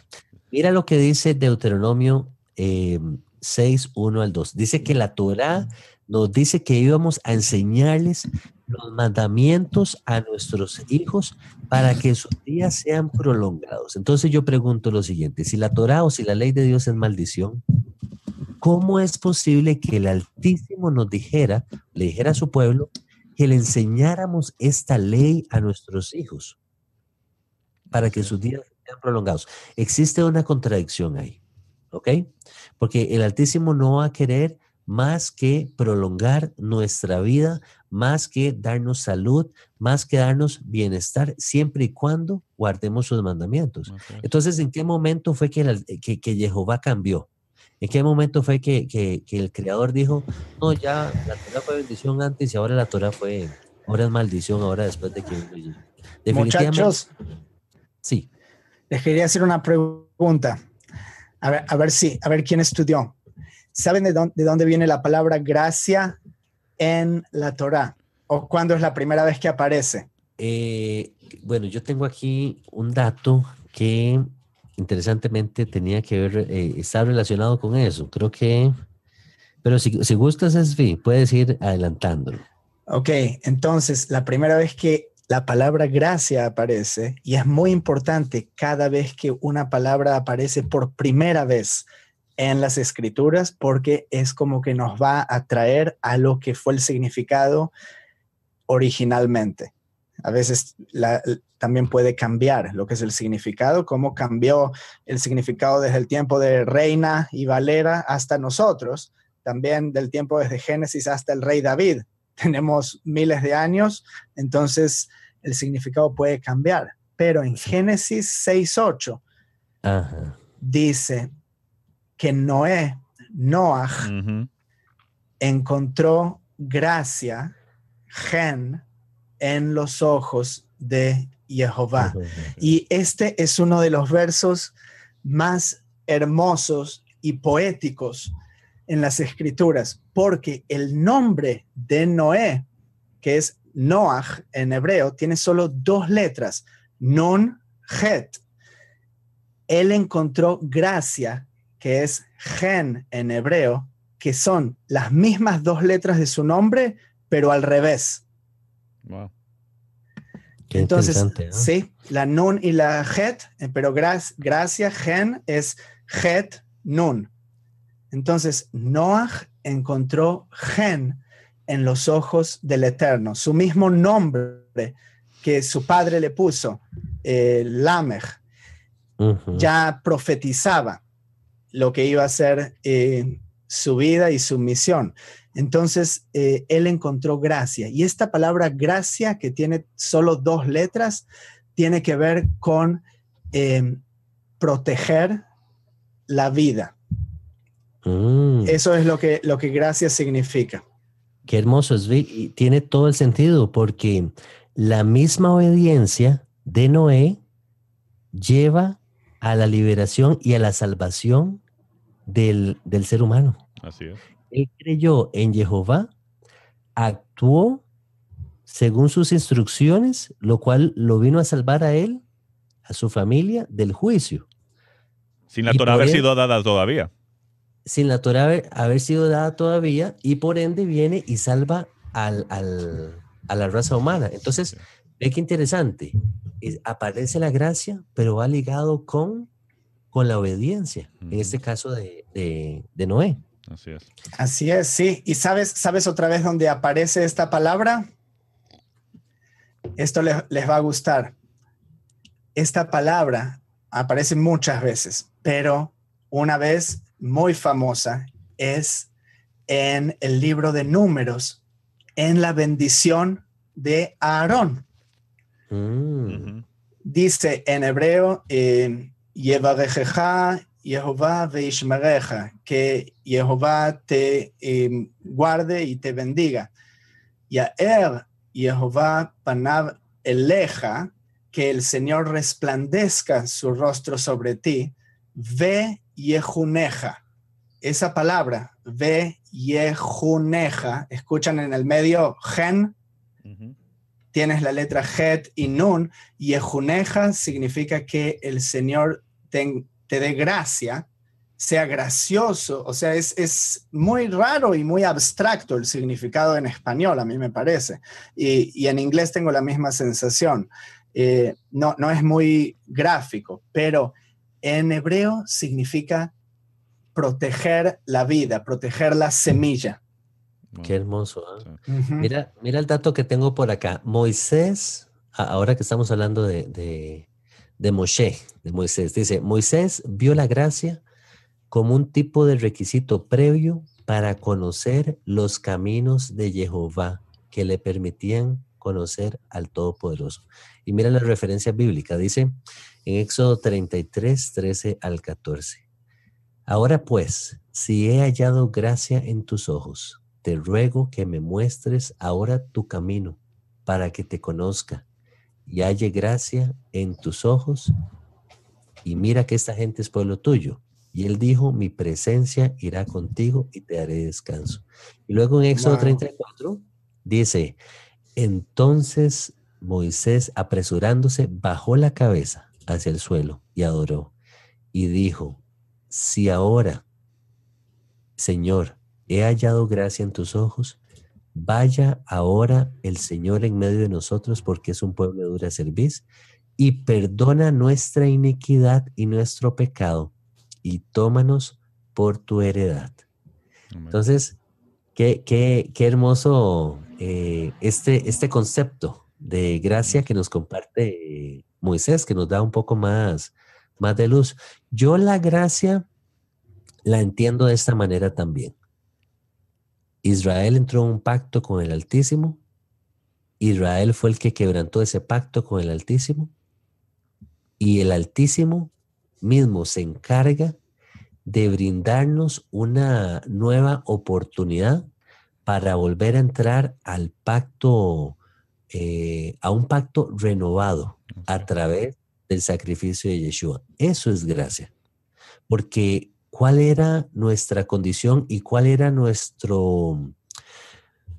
Mira lo que dice Deuteronomio 6, 1 al 2. Dice que la Torah nos dice que íbamos a enseñarles los mandamientos a nuestros hijos para que sus días sean prolongados. Entonces yo pregunto lo siguiente, si la Torah o si la ley de Dios es maldición, ¿cómo es posible que el Altísimo nos dijera, le dijera a su pueblo, que le enseñáramos esta ley a nuestros hijos para que sus días sean prolongados? Existe una contradicción ahí, ¿ok? Porque el Altísimo no va a querer más que prolongar nuestra vida, más que darnos salud, más que darnos bienestar, siempre y cuando guardemos sus mandamientos. Entonces, ¿en qué momento fue que, que, Jehová cambió? ¿En qué momento fue que, que, el Creador dijo, no, ya la Torah fue bendición antes y ahora la Torah fue, ahora es maldición, ahora después de que... Muchachos, sí. Les quería hacer una pregunta. A ver, a ver si, a ver quién estudió. ¿Saben de dónde, de dónde viene la palabra gracia en la Torah? ¿O cuándo es la primera vez que aparece? Eh, bueno, yo tengo aquí un dato que interesantemente tenía que ver, eh, está relacionado con eso. Creo que, pero si, si gustas, Esfi, puedes ir adelantándolo. Ok, entonces la primera vez que la palabra gracia aparece, y es muy importante cada vez que una palabra aparece por primera vez en las escrituras porque es como que nos va a traer a lo que fue el significado originalmente. A veces también puede cambiar lo que es el significado, cómo cambió el significado desde el tiempo de Reina y Valera hasta nosotros, también del tiempo desde Génesis hasta el rey David. Tenemos miles de años, entonces el significado puede cambiar. Pero en Génesis 6.8 dice, que Noé, Noah, encontró gracia, gen, en los ojos de Jehová. Y este es uno de los versos más hermosos y poéticos en las escrituras, porque el nombre de Noé, que es Noah en hebreo, tiene solo dos letras, non, het. Él encontró gracia que es gen en hebreo, que son las mismas dos letras de su nombre, pero al revés. Wow. Entonces, sí, la nun y la het, eh, pero gracia, gen es het, nun. Entonces, Noah encontró gen en los ojos del Eterno, su mismo nombre que su padre le puso, eh, Lamech, ya profetizaba lo que iba a ser eh, su vida y su misión. Entonces, eh, él encontró gracia. Y esta palabra gracia, que tiene solo dos letras, tiene que ver con em, proteger la vida. Mm, Eso es lo que, lo que gracia significa. qué hermoso es, tiene todo el sentido porque la misma obediencia de Noé lleva a la liberación y a la salvación del, del ser humano. Así es. Él creyó en Jehová, actuó según sus instrucciones, lo cual lo vino a salvar a él, a su familia, del juicio. Sin la Torah haber él- sido dada todavía. sin la Torah haber, haber sido dada todavía y por ende viene y salva al, al- a la raza humana. Entonces, ve qué interesante. Es- aparece la gracia, pero va ligado con, con la obediencia, en este caso de, de- de Noé. Así es. Así es, sí. ¿Y sabes, sabes otra vez dónde aparece esta palabra? Esto les, les va a gustar. Esta palabra aparece muchas veces, pero una vez muy famosa es en el libro de números, en la bendición de Aarón. Mm. Dice en hebreo, eh, Yevarejeja Jehová veishmereja, que Jehová te eh, guarde y te bendiga. Yaer Jehová panav eleja, que el Señor resplandezca su rostro sobre ti. Ve Yehuneja. Esa palabra, ve Yehuneja, escuchan en el medio gen. tienes la letra Het y Nun, y Ejuneja significa que el Señor te, dé gracia, sea gracioso, o sea, es, es muy raro y muy abstracto el significado en español, a mí me parece, y, y en inglés tengo la misma sensación. Eh, no, no es muy gráfico, pero en hebreo significa proteger la vida, proteger la semilla. Qué hermoso. ¿ah? Sí. Mira, mira el dato que tengo por acá. Moisés, ahora que estamos hablando de, de, de Moshe, de Moisés, dice, Moisés vio la gracia como un tipo de requisito previo para conocer los caminos de Jehová que le permitían conocer al Todopoderoso. Y mira la referencia bíblica, dice en Éxodo 33, 13 al 14. Ahora pues, si he hallado gracia en tus ojos, te ruego que me muestres ahora tu camino para que te conozca y halle gracia en tus ojos. Y mira que esta gente es pueblo tuyo. Y él dijo, mi presencia irá contigo y te daré descanso. Y luego en Éxodo Wow. 34 dice, entonces Moisés apresurándose bajó la cabeza hacia el suelo y adoró. Y dijo, si ahora, Señor, he hallado gracia en tus ojos, vaya ahora el Señor en medio de nosotros porque es un pueblo de dura cerviz y perdona nuestra iniquidad y nuestro pecado y tómanos por tu heredad. Amén. Entonces, qué, qué, qué hermoso eh, este, este concepto de gracia que nos comparte Moisés, que nos da un poco más, más de luz. Yo la gracia la entiendo de esta manera también. Israel entró en un pacto con el Altísimo. Israel fue el que quebrantó ese pacto con el Altísimo. Y el Altísimo mismo se encarga de brindarnos una nueva oportunidad para volver a entrar al pacto, eh, a un pacto renovado a través del sacrificio de Yeshua. Eso es gracia. Porque cuál era nuestra condición y cuál era nuestro,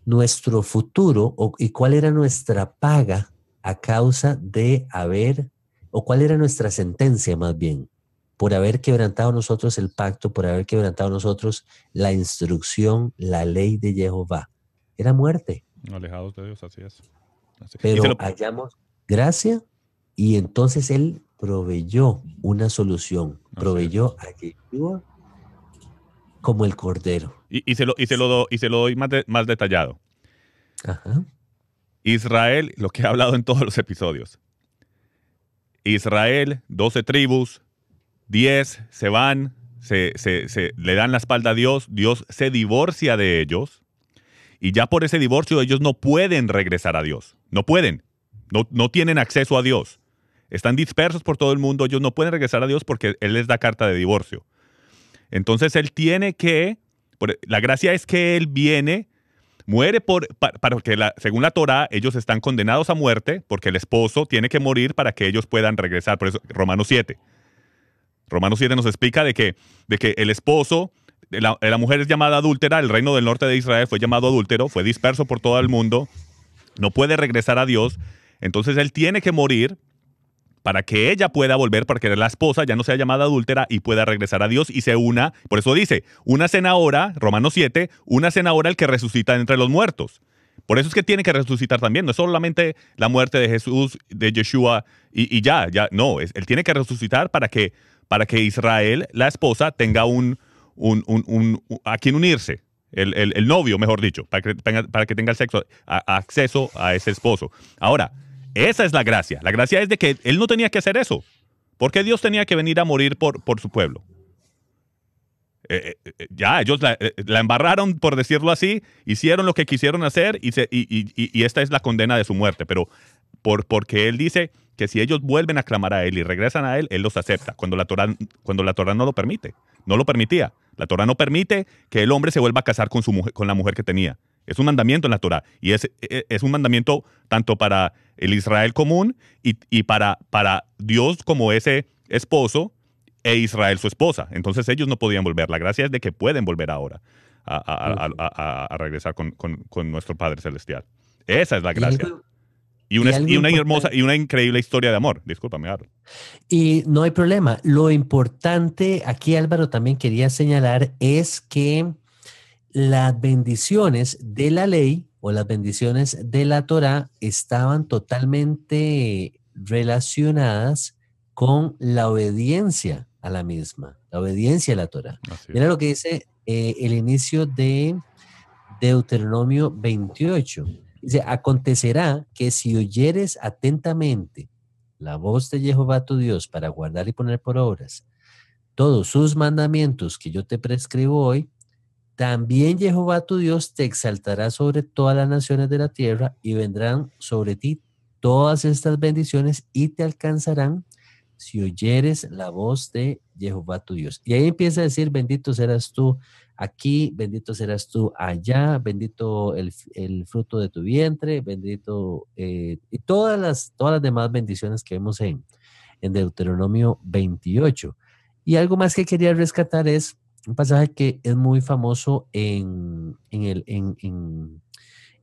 nuestro futuro o, y cuál era nuestra paga a causa de haber, o cuál era nuestra sentencia más bien, por haber quebrantado nosotros el pacto, por haber quebrantado nosotros la instrucción, la ley de Jehová. Era muerte, Alejados de Dios, así es. Así- pero lo- hallamos gracia y entonces Él proveyó una solución, proveyó a Yeshua como el Cordero. y- y se lo, y se lo do- y se lo doy más, de- más detallado. Ajá. Israel, lo que he hablado en todos los episodios. Israel, 12 tribus, 10 se van, se, se- se- le dan la espalda a Dios, Dios se divorcia de ellos y ya por ese divorcio ellos no pueden regresar a Dios, no pueden, no, no tienen acceso a Dios. Están dispersos por todo el mundo, ellos no pueden regresar a Dios porque Él les da carta de divorcio. Entonces él tiene que, la gracia es que él viene, muere por, para, que la, según la Torah, ellos están condenados a muerte porque el esposo tiene que morir para que ellos puedan regresar. Por eso, Romanos 7. Romanos 7 nos explica de que, de que el esposo, la, la mujer es llamada adúltera, el reino del norte de Israel fue llamado adúltero, fue disperso por todo el mundo, no puede regresar a Dios, entonces él tiene que morir para que ella pueda volver, para que la esposa ya no sea llamada adúltera y pueda regresar a Dios y se una. Por eso dice, una cena ahora, Romanos 7, una cena ahora el que resucita entre los muertos. Por eso es que tiene que resucitar también. No es solamente la muerte de Jesús, de Yeshua y, ya, ya. No, él tiene que resucitar para que, para que Israel, la esposa, tenga un, un, a quien unirse. El, novio, mejor dicho, para que, para que tenga el sexo, acceso a ese esposo. Ahora, esa es la gracia. La gracia es de que él no tenía que hacer eso. ¿Por qué Dios tenía que venir a morir por, por su pueblo? Eh, eh, eh, ya, ellos la, embarraron, por decirlo así, hicieron lo que quisieron hacer y, y, esta es la condena de su muerte. Pero por, porque Él dice que si ellos vuelven a clamar a Él y regresan a Él, Él los acepta, cuando la Torah, cuando la Torah no lo permite. No lo permitía. La Torah no permite que el hombre se vuelva a casar con, su mujer, con la mujer que tenía. Es un mandamiento en la Torah. Y es, e, es un mandamiento tanto para el Israel común y, para, para Dios como ese esposo e Israel su esposa. Entonces ellos no podían volver. La gracia es de que pueden volver ahora a, regresar con, nuestro Padre Celestial. Esa es la gracia. Y una, una hermosa y una increíble historia de amor. Discúlpame, Álvaro. Y no hay problema. Lo importante aquí, Álvaro, también quería señalar es que las bendiciones de la ley o las bendiciones de la Torah estaban totalmente relacionadas con la obediencia a la misma, la obediencia a la Torah. Mira lo que dice eh, el inicio de Deuteronomio 28. Dice, acontecerá que si oyeres atentamente la voz de Jehová tu Dios para guardar y poner por obras todos sus mandamientos que yo te prescribo hoy, también Jehová tu Dios te exaltará sobre todas las naciones de la tierra y vendrán sobre ti todas estas bendiciones y te alcanzarán si oyeres la voz de Jehová tu Dios. Y ahí empieza a decir, bendito serás tú aquí, bendito serás tú allá, bendito el, fruto de tu vientre, bendito, eh, y todas las, todas las demás bendiciones que vemos en, en Deuteronomio 28. Y algo más que quería rescatar es un pasaje que es muy famoso en, el, en,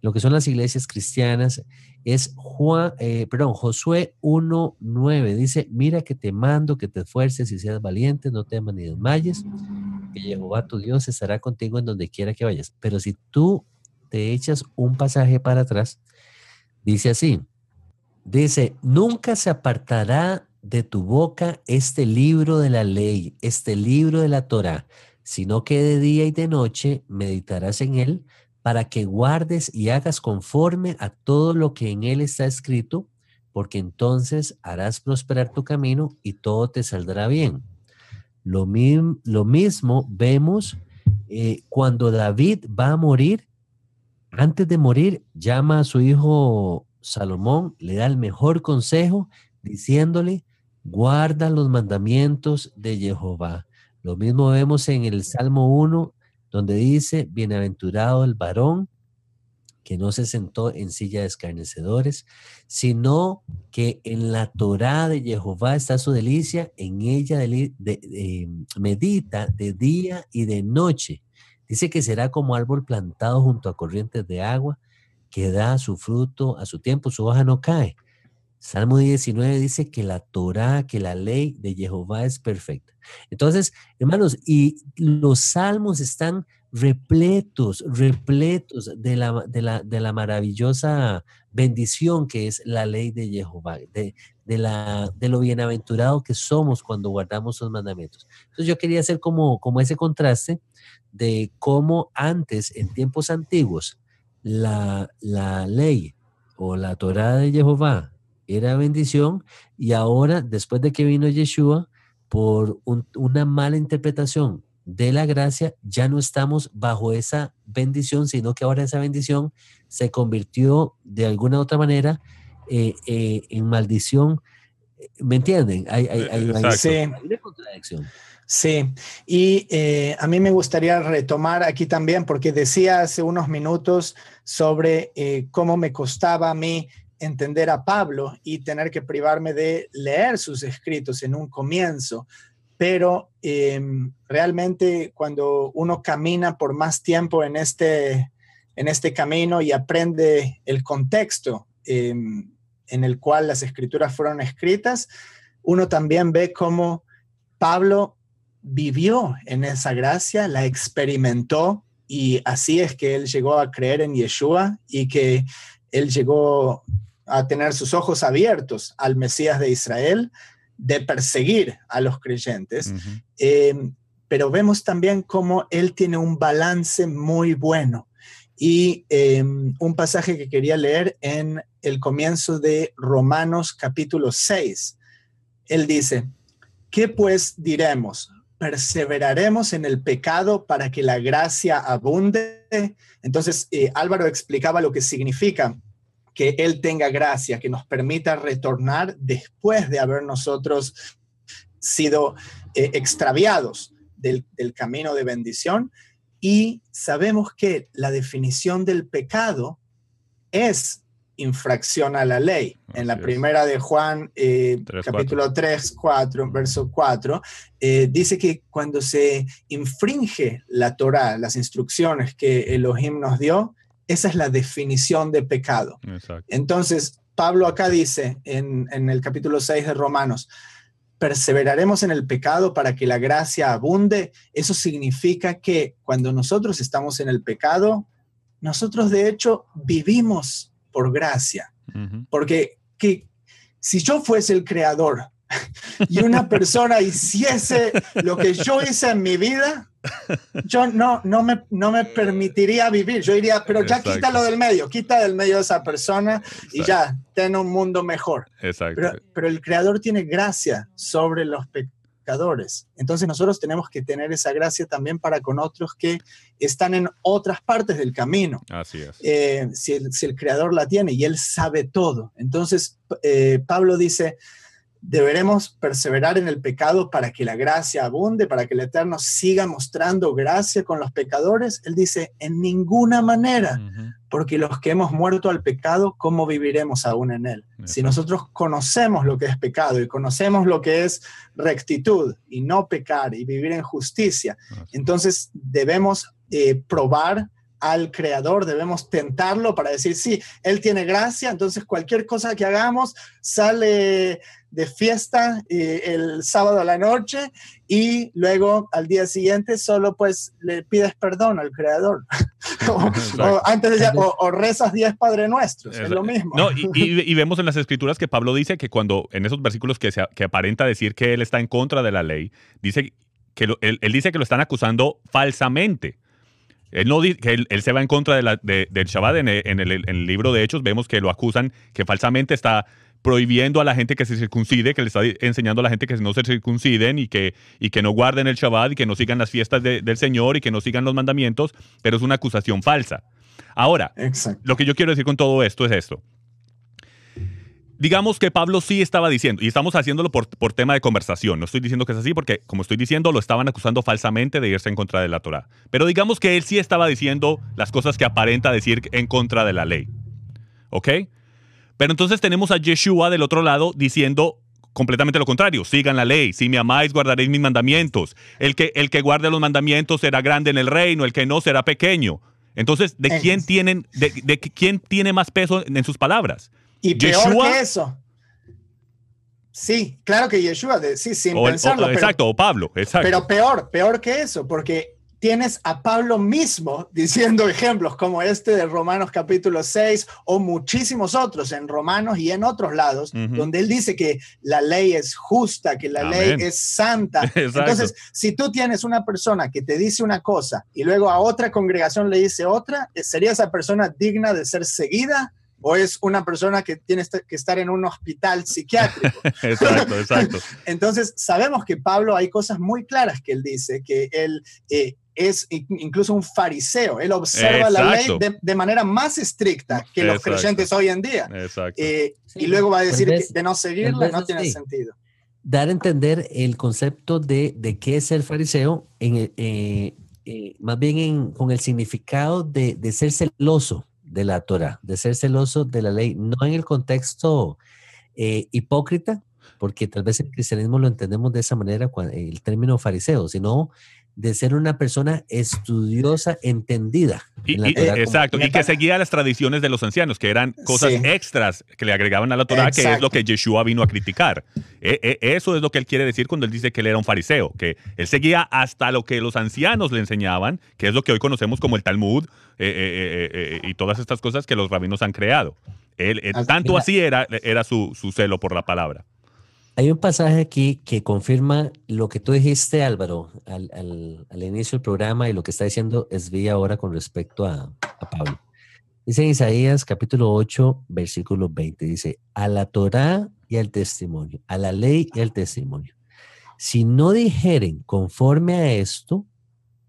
lo que son las iglesias cristianas, es Juan, eh, perdón, Josué 1.9. Dice, mira que te mando que te esfuerces y seas valiente, no temas ni desmayes, que Jehová tu Dios estará contigo en donde quiera que vayas. Pero si tú te echas un pasaje para atrás, dice así, dice, nunca se apartará de tu boca este libro de la ley, este libro de la Torah, sino que de día y de noche meditarás en él para que guardes y hagas conforme a todo lo que en él está escrito, porque entonces harás prosperar tu camino y todo te saldrá bien. Lo, lo mismo vemos eh, cuando David va a morir, antes de morir, llama a su hijo Salomón, le da el mejor consejo, diciéndole, guarda los mandamientos de Jehová lo mismo vemos en el Salmo 1, donde dice, bienaventurado el varón que no se sentó en silla de escarnecedores, sino que en la Torá de Jehová está su delicia, en ella medita de día y de noche. Dice que será como árbol plantado junto a corrientes de agua, que da su fruto a su tiempo, su hoja no cae. Salmo 19 dice que la Torah, que la ley de Jehová es perfecta. Entonces, hermanos, y los salmos están repletos, repletos de la, de la, maravillosa bendición que es la ley de Jehová, de, de, la, de lo bienaventurado que somos cuando guardamos sus mandamientos. Entonces yo quería hacer como, como ese contraste de cómo antes, en tiempos antiguos, la, la ley o la Torah de Jehová era bendición y ahora, después de que vino Yeshua, por una mala interpretación de la gracia, ya no estamos bajo esa bendición, sino que ahora esa bendición se convirtió de alguna otra manera eh, eh, en maldición. ¿Me entienden? Hay, hay, hay, una, contradicción. Sí, y eh, a mí me gustaría retomar aquí también, porque decía hace unos minutos sobre eh, cómo me costaba a mí entender a Pablo y tener que privarme de leer sus escritos en un comienzo. Pero em, realmente cuando uno camina por más tiempo en este, en este camino y aprende el contexto em, en el cual las escrituras fueron escritas, uno también ve cómo Pablo vivió en esa gracia, la experimentó y así es que él llegó a creer en Yeshua y que él llegó a tener sus ojos abiertos al Mesías de Israel, de perseguir a los creyentes. Eh, pero vemos también cómo él tiene un balance muy bueno. Y eh, un pasaje que quería leer en el comienzo de Romanos capítulo 6. Él dice, ¿qué pues diremos? perseveraremos en el pecado para que la gracia abunde. Entonces, eh, Álvaro explicaba lo que significa que Él tenga gracia, que nos permita retornar después de haber nosotros sido eh, extraviados del, del camino de bendición. Y sabemos que la definición del pecado es infracción a la ley. en la primera de Juan, eh, capítulo 3, 4, verso 4, eh, dice que cuando se infringe la Torah, las instrucciones que Elohim nos dio, esa es la definición de pecado. Entonces, Pablo acá dice en, en el capítulo 6 de Romanos, perseveraremos en el pecado para que la gracia abunde. Eso significa que cuando nosotros estamos en el pecado, nosotros de hecho vivimos por gracia. Porque que, si yo fuese el creador y una persona hiciese lo que yo hice en mi vida, yo no, no, me, no me permitiría vivir. Yo diría, pero ya quítalo del medio, quita del medio de esa persona y ya, ten un mundo mejor. Pero, pero, el creador tiene gracia sobre los pecados entonces nosotros tenemos que tener esa gracia también para con otros que están en otras partes del camino. Así es. Eh, si, el, creador la tiene y él sabe todo. Entonces eh, Pablo dice, deberemos perseverar en el pecado para que la gracia abunde, para que el Eterno siga mostrando gracia con los pecadores. Él dice, en ninguna manera, porque los que hemos muerto al pecado, ¿cómo viviremos aún en él? Si nosotros conocemos lo que es pecado y conocemos lo que es rectitud y no pecar y vivir en justicia, entonces debemos eh, probar al creador, debemos tentarlo para decir, sí, él tiene gracia, entonces cualquier cosa que hagamos sale de fiesta eh, el sábado a la noche y luego al día siguiente solo pues le pides perdón al creador. o, antes de o, rezas 10 Padre Nuestros, es lo mismo. No, y, vemos en las escrituras que Pablo dice que cuando en esos versículos que, se, que aparenta decir que él está en contra de la ley, dice que él, dice que lo están acusando falsamente. Él, no, que él, se va en contra de la, del Shabbat. En, en, el, en, el, libro de Hechos vemos que lo acusan que falsamente está prohibiendo a la gente que se circuncide, que le está enseñando a la gente que no se circunciden y que, y que no guarden el Shabbat y que no sigan las fiestas del Señor y que no sigan los mandamientos, pero es una acusación falsa. Ahora, lo que yo quiero decir con todo esto es esto. Digamos que Pablo sí estaba diciendo, y estamos haciéndolo por, por tema de conversación, no estoy diciendo que es así porque, como estoy diciendo, lo estaban acusando falsamente de irse en contra de la Torah. Pero digamos que él sí estaba diciendo las cosas que aparenta decir en contra de la ley. ¿Ok? Pero entonces tenemos a Yeshua del otro lado diciendo completamente lo contrario. Sigan la ley. Si me amáis, guardaréis mis mandamientos. El que, el que guarde los mandamientos será grande en el reino, el que no será pequeño. Entonces, ¿de quién tienen, de, quién tiene más peso en sus palabras? Y peor que eso. Sí, claro que Yeshua, sí, sin pensarlo. exacto, o Pablo, exacto. Pero peor, peor que eso, porque tienes a Pablo mismo diciendo ejemplos como este de Romanos capítulo 6 o muchísimos otros en Romanos y en otros lados, donde él dice que la ley es justa, que la ley es santa. Entonces, si tú tienes una persona que te dice una cosa y luego a otra congregación le dice otra, ¿sería esa persona digna de ser seguida? O es una persona que tiene que estar en un hospital psiquiátrico. exacto, exacto. Entonces, sabemos que Pablo hay cosas muy claras que él dice, que él eh, es incluso un fariseo. Él observa la ley de, manera más estricta que los creyentes hoy en día. Eh, y luego va a decir que de no seguirla no tiene sentido. dar a entender el concepto de, de qué es ser fariseo, en, eh, eh, más bien con el significado de, de, ser celoso de la Torah, de ser celoso de la ley, no en el contexto eh, hipócrita, porque tal vez el cristianismo lo entendemos de esa manera, el término fariseo, sino de ser una persona estudiosa, entendida. Exacto, y que seguía las tradiciones de los ancianos, que eran cosas extras que le agregaban a la Torah, que es lo que Yeshua vino a criticar. E, e, eso es lo que él quiere decir cuando él dice que él era un fariseo, que él seguía hasta lo que los ancianos le enseñaban, que es lo que hoy conocemos como el Talmud eh, eh, eh, y todas estas cosas que los rabinos han creado. Él, tanto así era, era su, su celo por la palabra. Hay un pasaje aquí que confirma lo que tú dijiste, Álvaro, al, al, inicio del programa y lo que está diciendo Esví ahora con respecto a, a, Pablo. Dice en Isaías capítulo 8, versículo 20, dice, a la Torá y al testimonio, a la ley y al testimonio. Si no dijeren conforme a esto,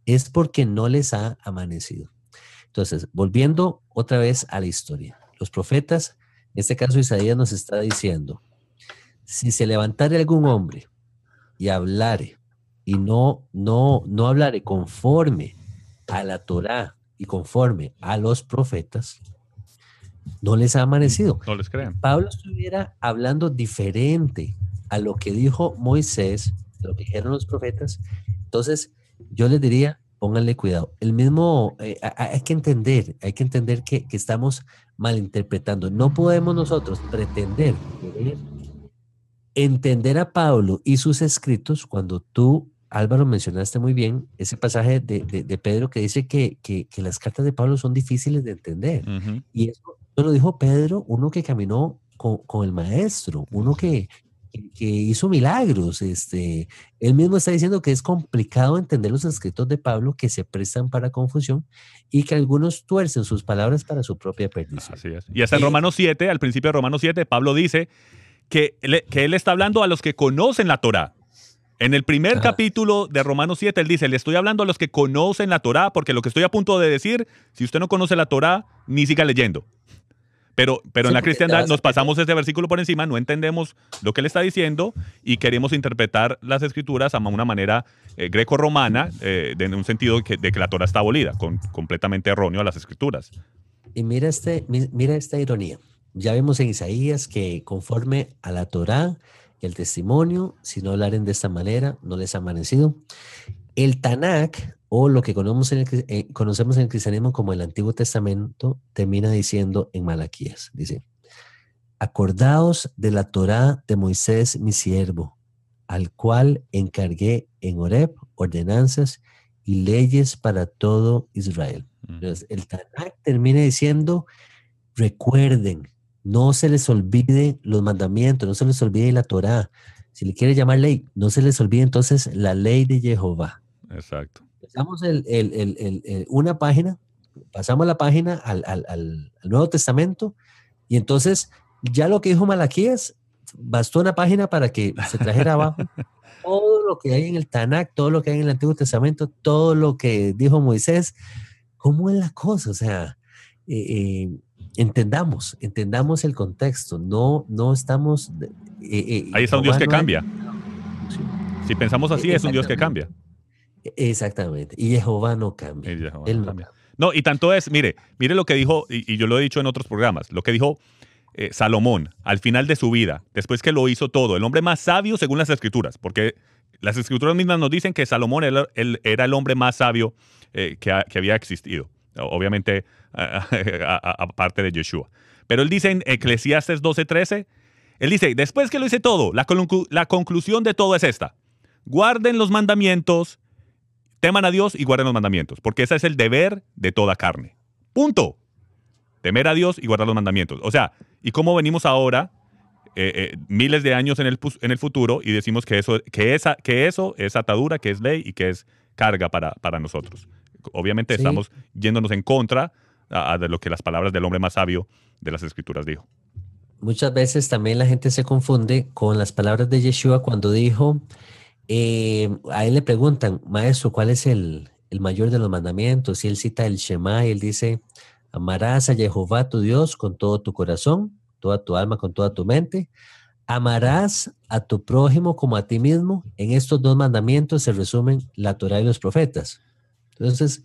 es porque no les ha amanecido. Entonces, volviendo otra vez a la historia, los profetas, en este caso Isaías nos está diciendo, si se levantare algún hombre y hablare y no, no, no hablare conforme a la Torá y conforme a los profetas, no les ha amanecido. No les crean. Pablo estuviera hablando diferente a lo que dijo Moisés, lo que dijeron los profetas. Entonces, yo les diría, pónganle cuidado. El mismo, eh, hay que entender, hay que entender que, que, estamos malinterpretando. No podemos nosotros pretender entender a Pablo y sus escritos, cuando tú, Álvaro, mencionaste muy bien ese pasaje de, de, Pedro que dice que, que, que, las cartas de Pablo son difíciles de entender. Y eso, lo dijo Pedro, uno que caminó con, con el maestro, uno que, que hizo milagros. Este, él mismo está diciendo que es complicado entender los escritos de Pablo que se prestan para confusión y que algunos tuercen sus palabras para su propia perdición. Así es. Y hasta en Romanos 7, al principio de Romanos 7, Pablo dice que, él está hablando a los que conocen la Torah. En el primer capítulo de Romanos 7, él dice, le estoy hablando a los que conocen la Torah, porque lo que estoy a punto de decir, si usted no conoce la Torah, ni siga leyendo. Pero, pero en la cristiandad nos pasamos ese versículo por encima, no entendemos lo que él está diciendo y queremos interpretar las escrituras a una manera eh, greco-romana, eh, en un sentido de que, de que la Torah está abolida, con, completamente erróneo a las escrituras. Y mira, este, mira esta ironía. Ya vemos en Isaías que conforme a la Torá y el testimonio, si no hablaren de esta manera, no les ha amanecido. El Tanakh, o lo que conocemos en, el, eh, conocemos en el cristianismo como el Antiguo Testamento, termina diciendo en Malaquías, dice, acordaos de la Torá de Moisés, mi siervo, al cual encargué en Horeb ordenanzas y leyes para todo Israel. Entonces, el Tanakh termina diciendo, recuerden, no se les olvide los mandamientos, no se les olvide la Torá. Si le quiere llamar ley, no se les olvide entonces la ley de Jehová. Exacto. Pasamos el, el, el, una página, pasamos la página al, al, al, Nuevo Testamento y entonces ya lo que dijo Malaquías, bastó una página para que se trajera abajo todo lo que hay en el Tanakh, todo lo que hay en el Antiguo Testamento, todo lo que dijo Moisés. ¿Cómo es la cosa? O sea, eh, eh, entendamos, entendamos el contexto, no, no estamos... Eh, eh, Ahí está un Dios que cambia. Si pensamos así, es un Dios que cambia. Exactamente. Y Jehová no cambia. Él no, cambia. no, y tanto es, mire, mire lo que dijo, y, yo lo he dicho en otros programas, lo que dijo eh, Salomón al final de su vida, después que lo hizo todo, el hombre más sabio según las escrituras, porque las escrituras mismas nos dicen que Salomón era, era el hombre más sabio que, que había existido obviamente aparte de Yeshua. Pero él dice en Eclesiastes 12:13, él dice, después que lo hice todo, la, la conclusión de todo es esta. Guarden los mandamientos, teman a Dios y guarden los mandamientos, porque ese es el deber de toda carne. Punto. Temer a Dios y guardar los mandamientos. O sea, ¿y cómo venimos ahora, eh, eh, miles de años en el, futuro, y decimos que eso, que, esa, que eso es atadura, que es ley y que es carga para nosotros? Obviamente estamos yéndonos en contra de lo que las palabras del hombre más sabio de las escrituras dijo. Muchas veces también la gente se confunde con las palabras de Yeshua cuando dijo, eh, a él le preguntan, maestro, ¿cuál es el, el mayor de los mandamientos? Y él cita el Shema y él dice, amarás a Jehová tu Dios con todo tu corazón, toda tu alma, con toda tu mente, amarás a tu prójimo como a ti mismo. En estos dos mandamientos se resumen la Torah y los profetas. Entonces,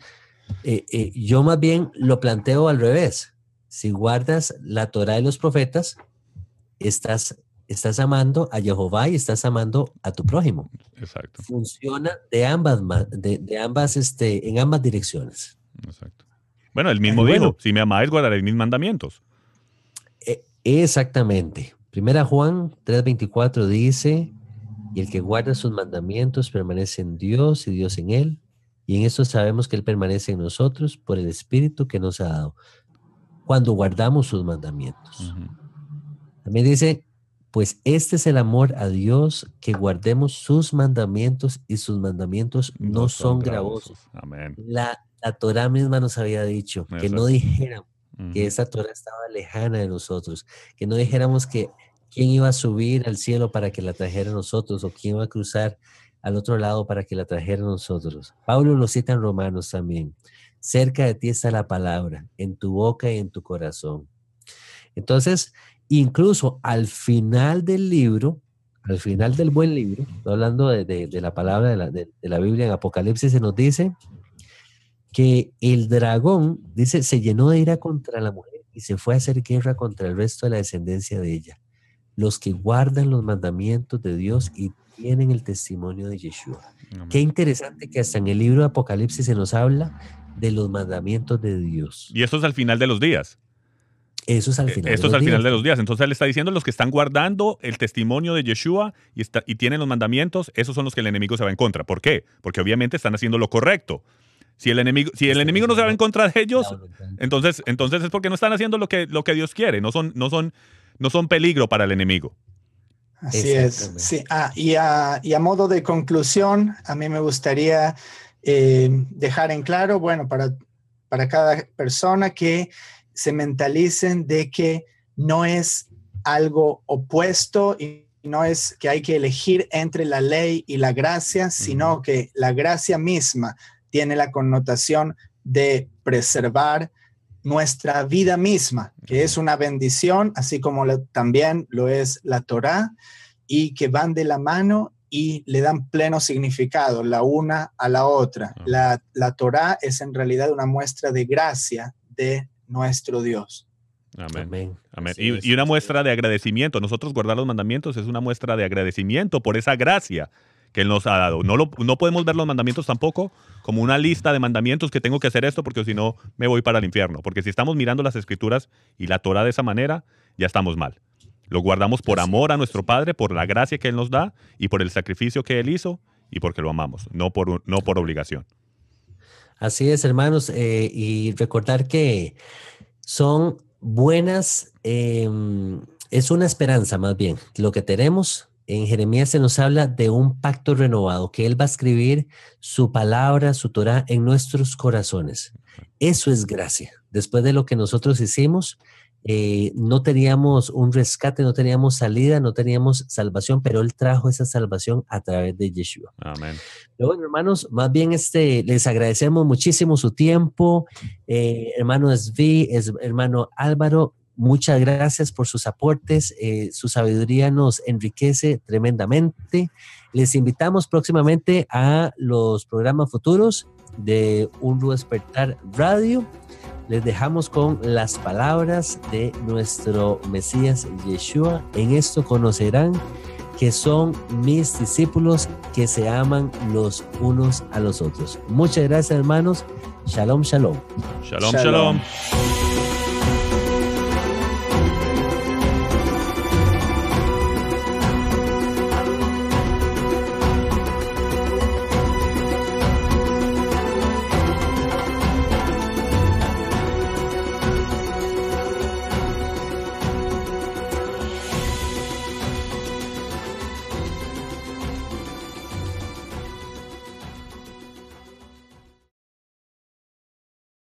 eh, eh, yo más bien lo planteo al revés. Si guardas la Torah y los profetas, estás, estás amando a Jehová y estás amando a tu prójimo. Exacto. Funciona de ambas, de, de ambas, este, en ambas direcciones. Exacto. Bueno, el mismo dijo, si me amáis, guardaréis mis mandamientos. E, exactamente. Primera Juan 3:24 dice, y el que guarda sus mandamientos permanece en Dios y Dios en él, y en esto sabemos que Él permanece en nosotros por el Espíritu que nos ha dado, cuando guardamos sus mandamientos. También dice, pues este es el amor a Dios, que guardemos sus mandamientos y sus mandamientos no, son, gravosos. Amén. La, la Torah misma nos había dicho que no dijéramos que esa Torah estaba lejana de nosotros, que no dijéramos que quién iba a subir al cielo para que la trajera a nosotros o quién iba a cruzar al otro lado para que la trajera nosotros. Pablo lo cita en Romanos también. Cerca de ti está la palabra, en tu boca y en tu corazón. Entonces, incluso al final del libro, al final del buen libro, hablando de, la palabra de la, de la Biblia en Apocalipsis, se nos dice que el dragón, dice, se llenó de ira contra la mujer y se fue a hacer guerra contra el resto de la descendencia de ella, los que guardan los mandamientos de Dios y tienen el testimonio de Yeshua. Qué interesante que hasta en el libro de Apocalipsis se nos habla de los mandamientos de Dios. Y eso es al final de los días. Eso es al final. Esto es al final de los días. Entonces él está diciendo los que están guardando el testimonio de Yeshua y, está, y tienen los mandamientos, esos son los que el enemigo se va en contra. ¿Por qué? Porque obviamente están haciendo lo correcto. Si el enemigo, si el enemigo no se va en contra de ellos, entonces, entonces es porque no están haciendo lo que, lo que Dios quiere, no son, no, son, no son peligro para el enemigo. Así es. Sí. Ah, y, a, y, a, modo de conclusión, a mí me gustaría eh, dejar en claro, bueno, para, para cada persona que se mentalicen de que no es algo opuesto y no es que hay que elegir entre la ley y la gracia, sino que la gracia misma tiene la connotación de preservar nuestra vida misma, que es una bendición, así como también lo es la Torá, y que van de la mano y le dan pleno significado la una a la otra. La, la Torá es en realidad una muestra de gracia de nuestro Dios. Amén. Amén. Y, y, una muestra de agradecimiento. Nosotros guardar los mandamientos es una muestra de agradecimiento por esa gracia que Él nos ha dado. No, no podemos ver los mandamientos tampoco como una lista de mandamientos que tengo que hacer esto porque si no me voy para el infierno. Porque si estamos mirando las escrituras y la Torah de esa manera, ya estamos mal. Lo guardamos por amor a nuestro Padre, por la gracia que Él nos da y por el sacrificio que Él hizo y porque lo amamos, no por, no por obligación. Así es, hermanos, eh, y recordar que son buenas, em, es una esperanza más bien, lo que tenemos en Jeremías se nos habla de un pacto renovado, que Él va a escribir su palabra, su Torah en nuestros corazones. Eso es gracia. Después de lo que nosotros hicimos, eh, no teníamos un rescate, no teníamos salida, no teníamos salvación, pero Él trajo esa salvación a través de Yeshua. Amén. bueno, hermanos, más bien este, les agradecemos muchísimo su tiempo. Eh, hermano Svi, es, hermano Álvaro, Muchas gracias por sus aportes. Eh, su sabiduría nos enriquece tremendamente. Les invitamos próximamente a los programas futuros de Un Despertar Radio. Les dejamos con las palabras de nuestro Mesías Yeshua. En esto conocerán que son mis discípulos que se aman los unos a los otros. Muchas gracias hermanos. Shalom, shalom. Shalom, shalom.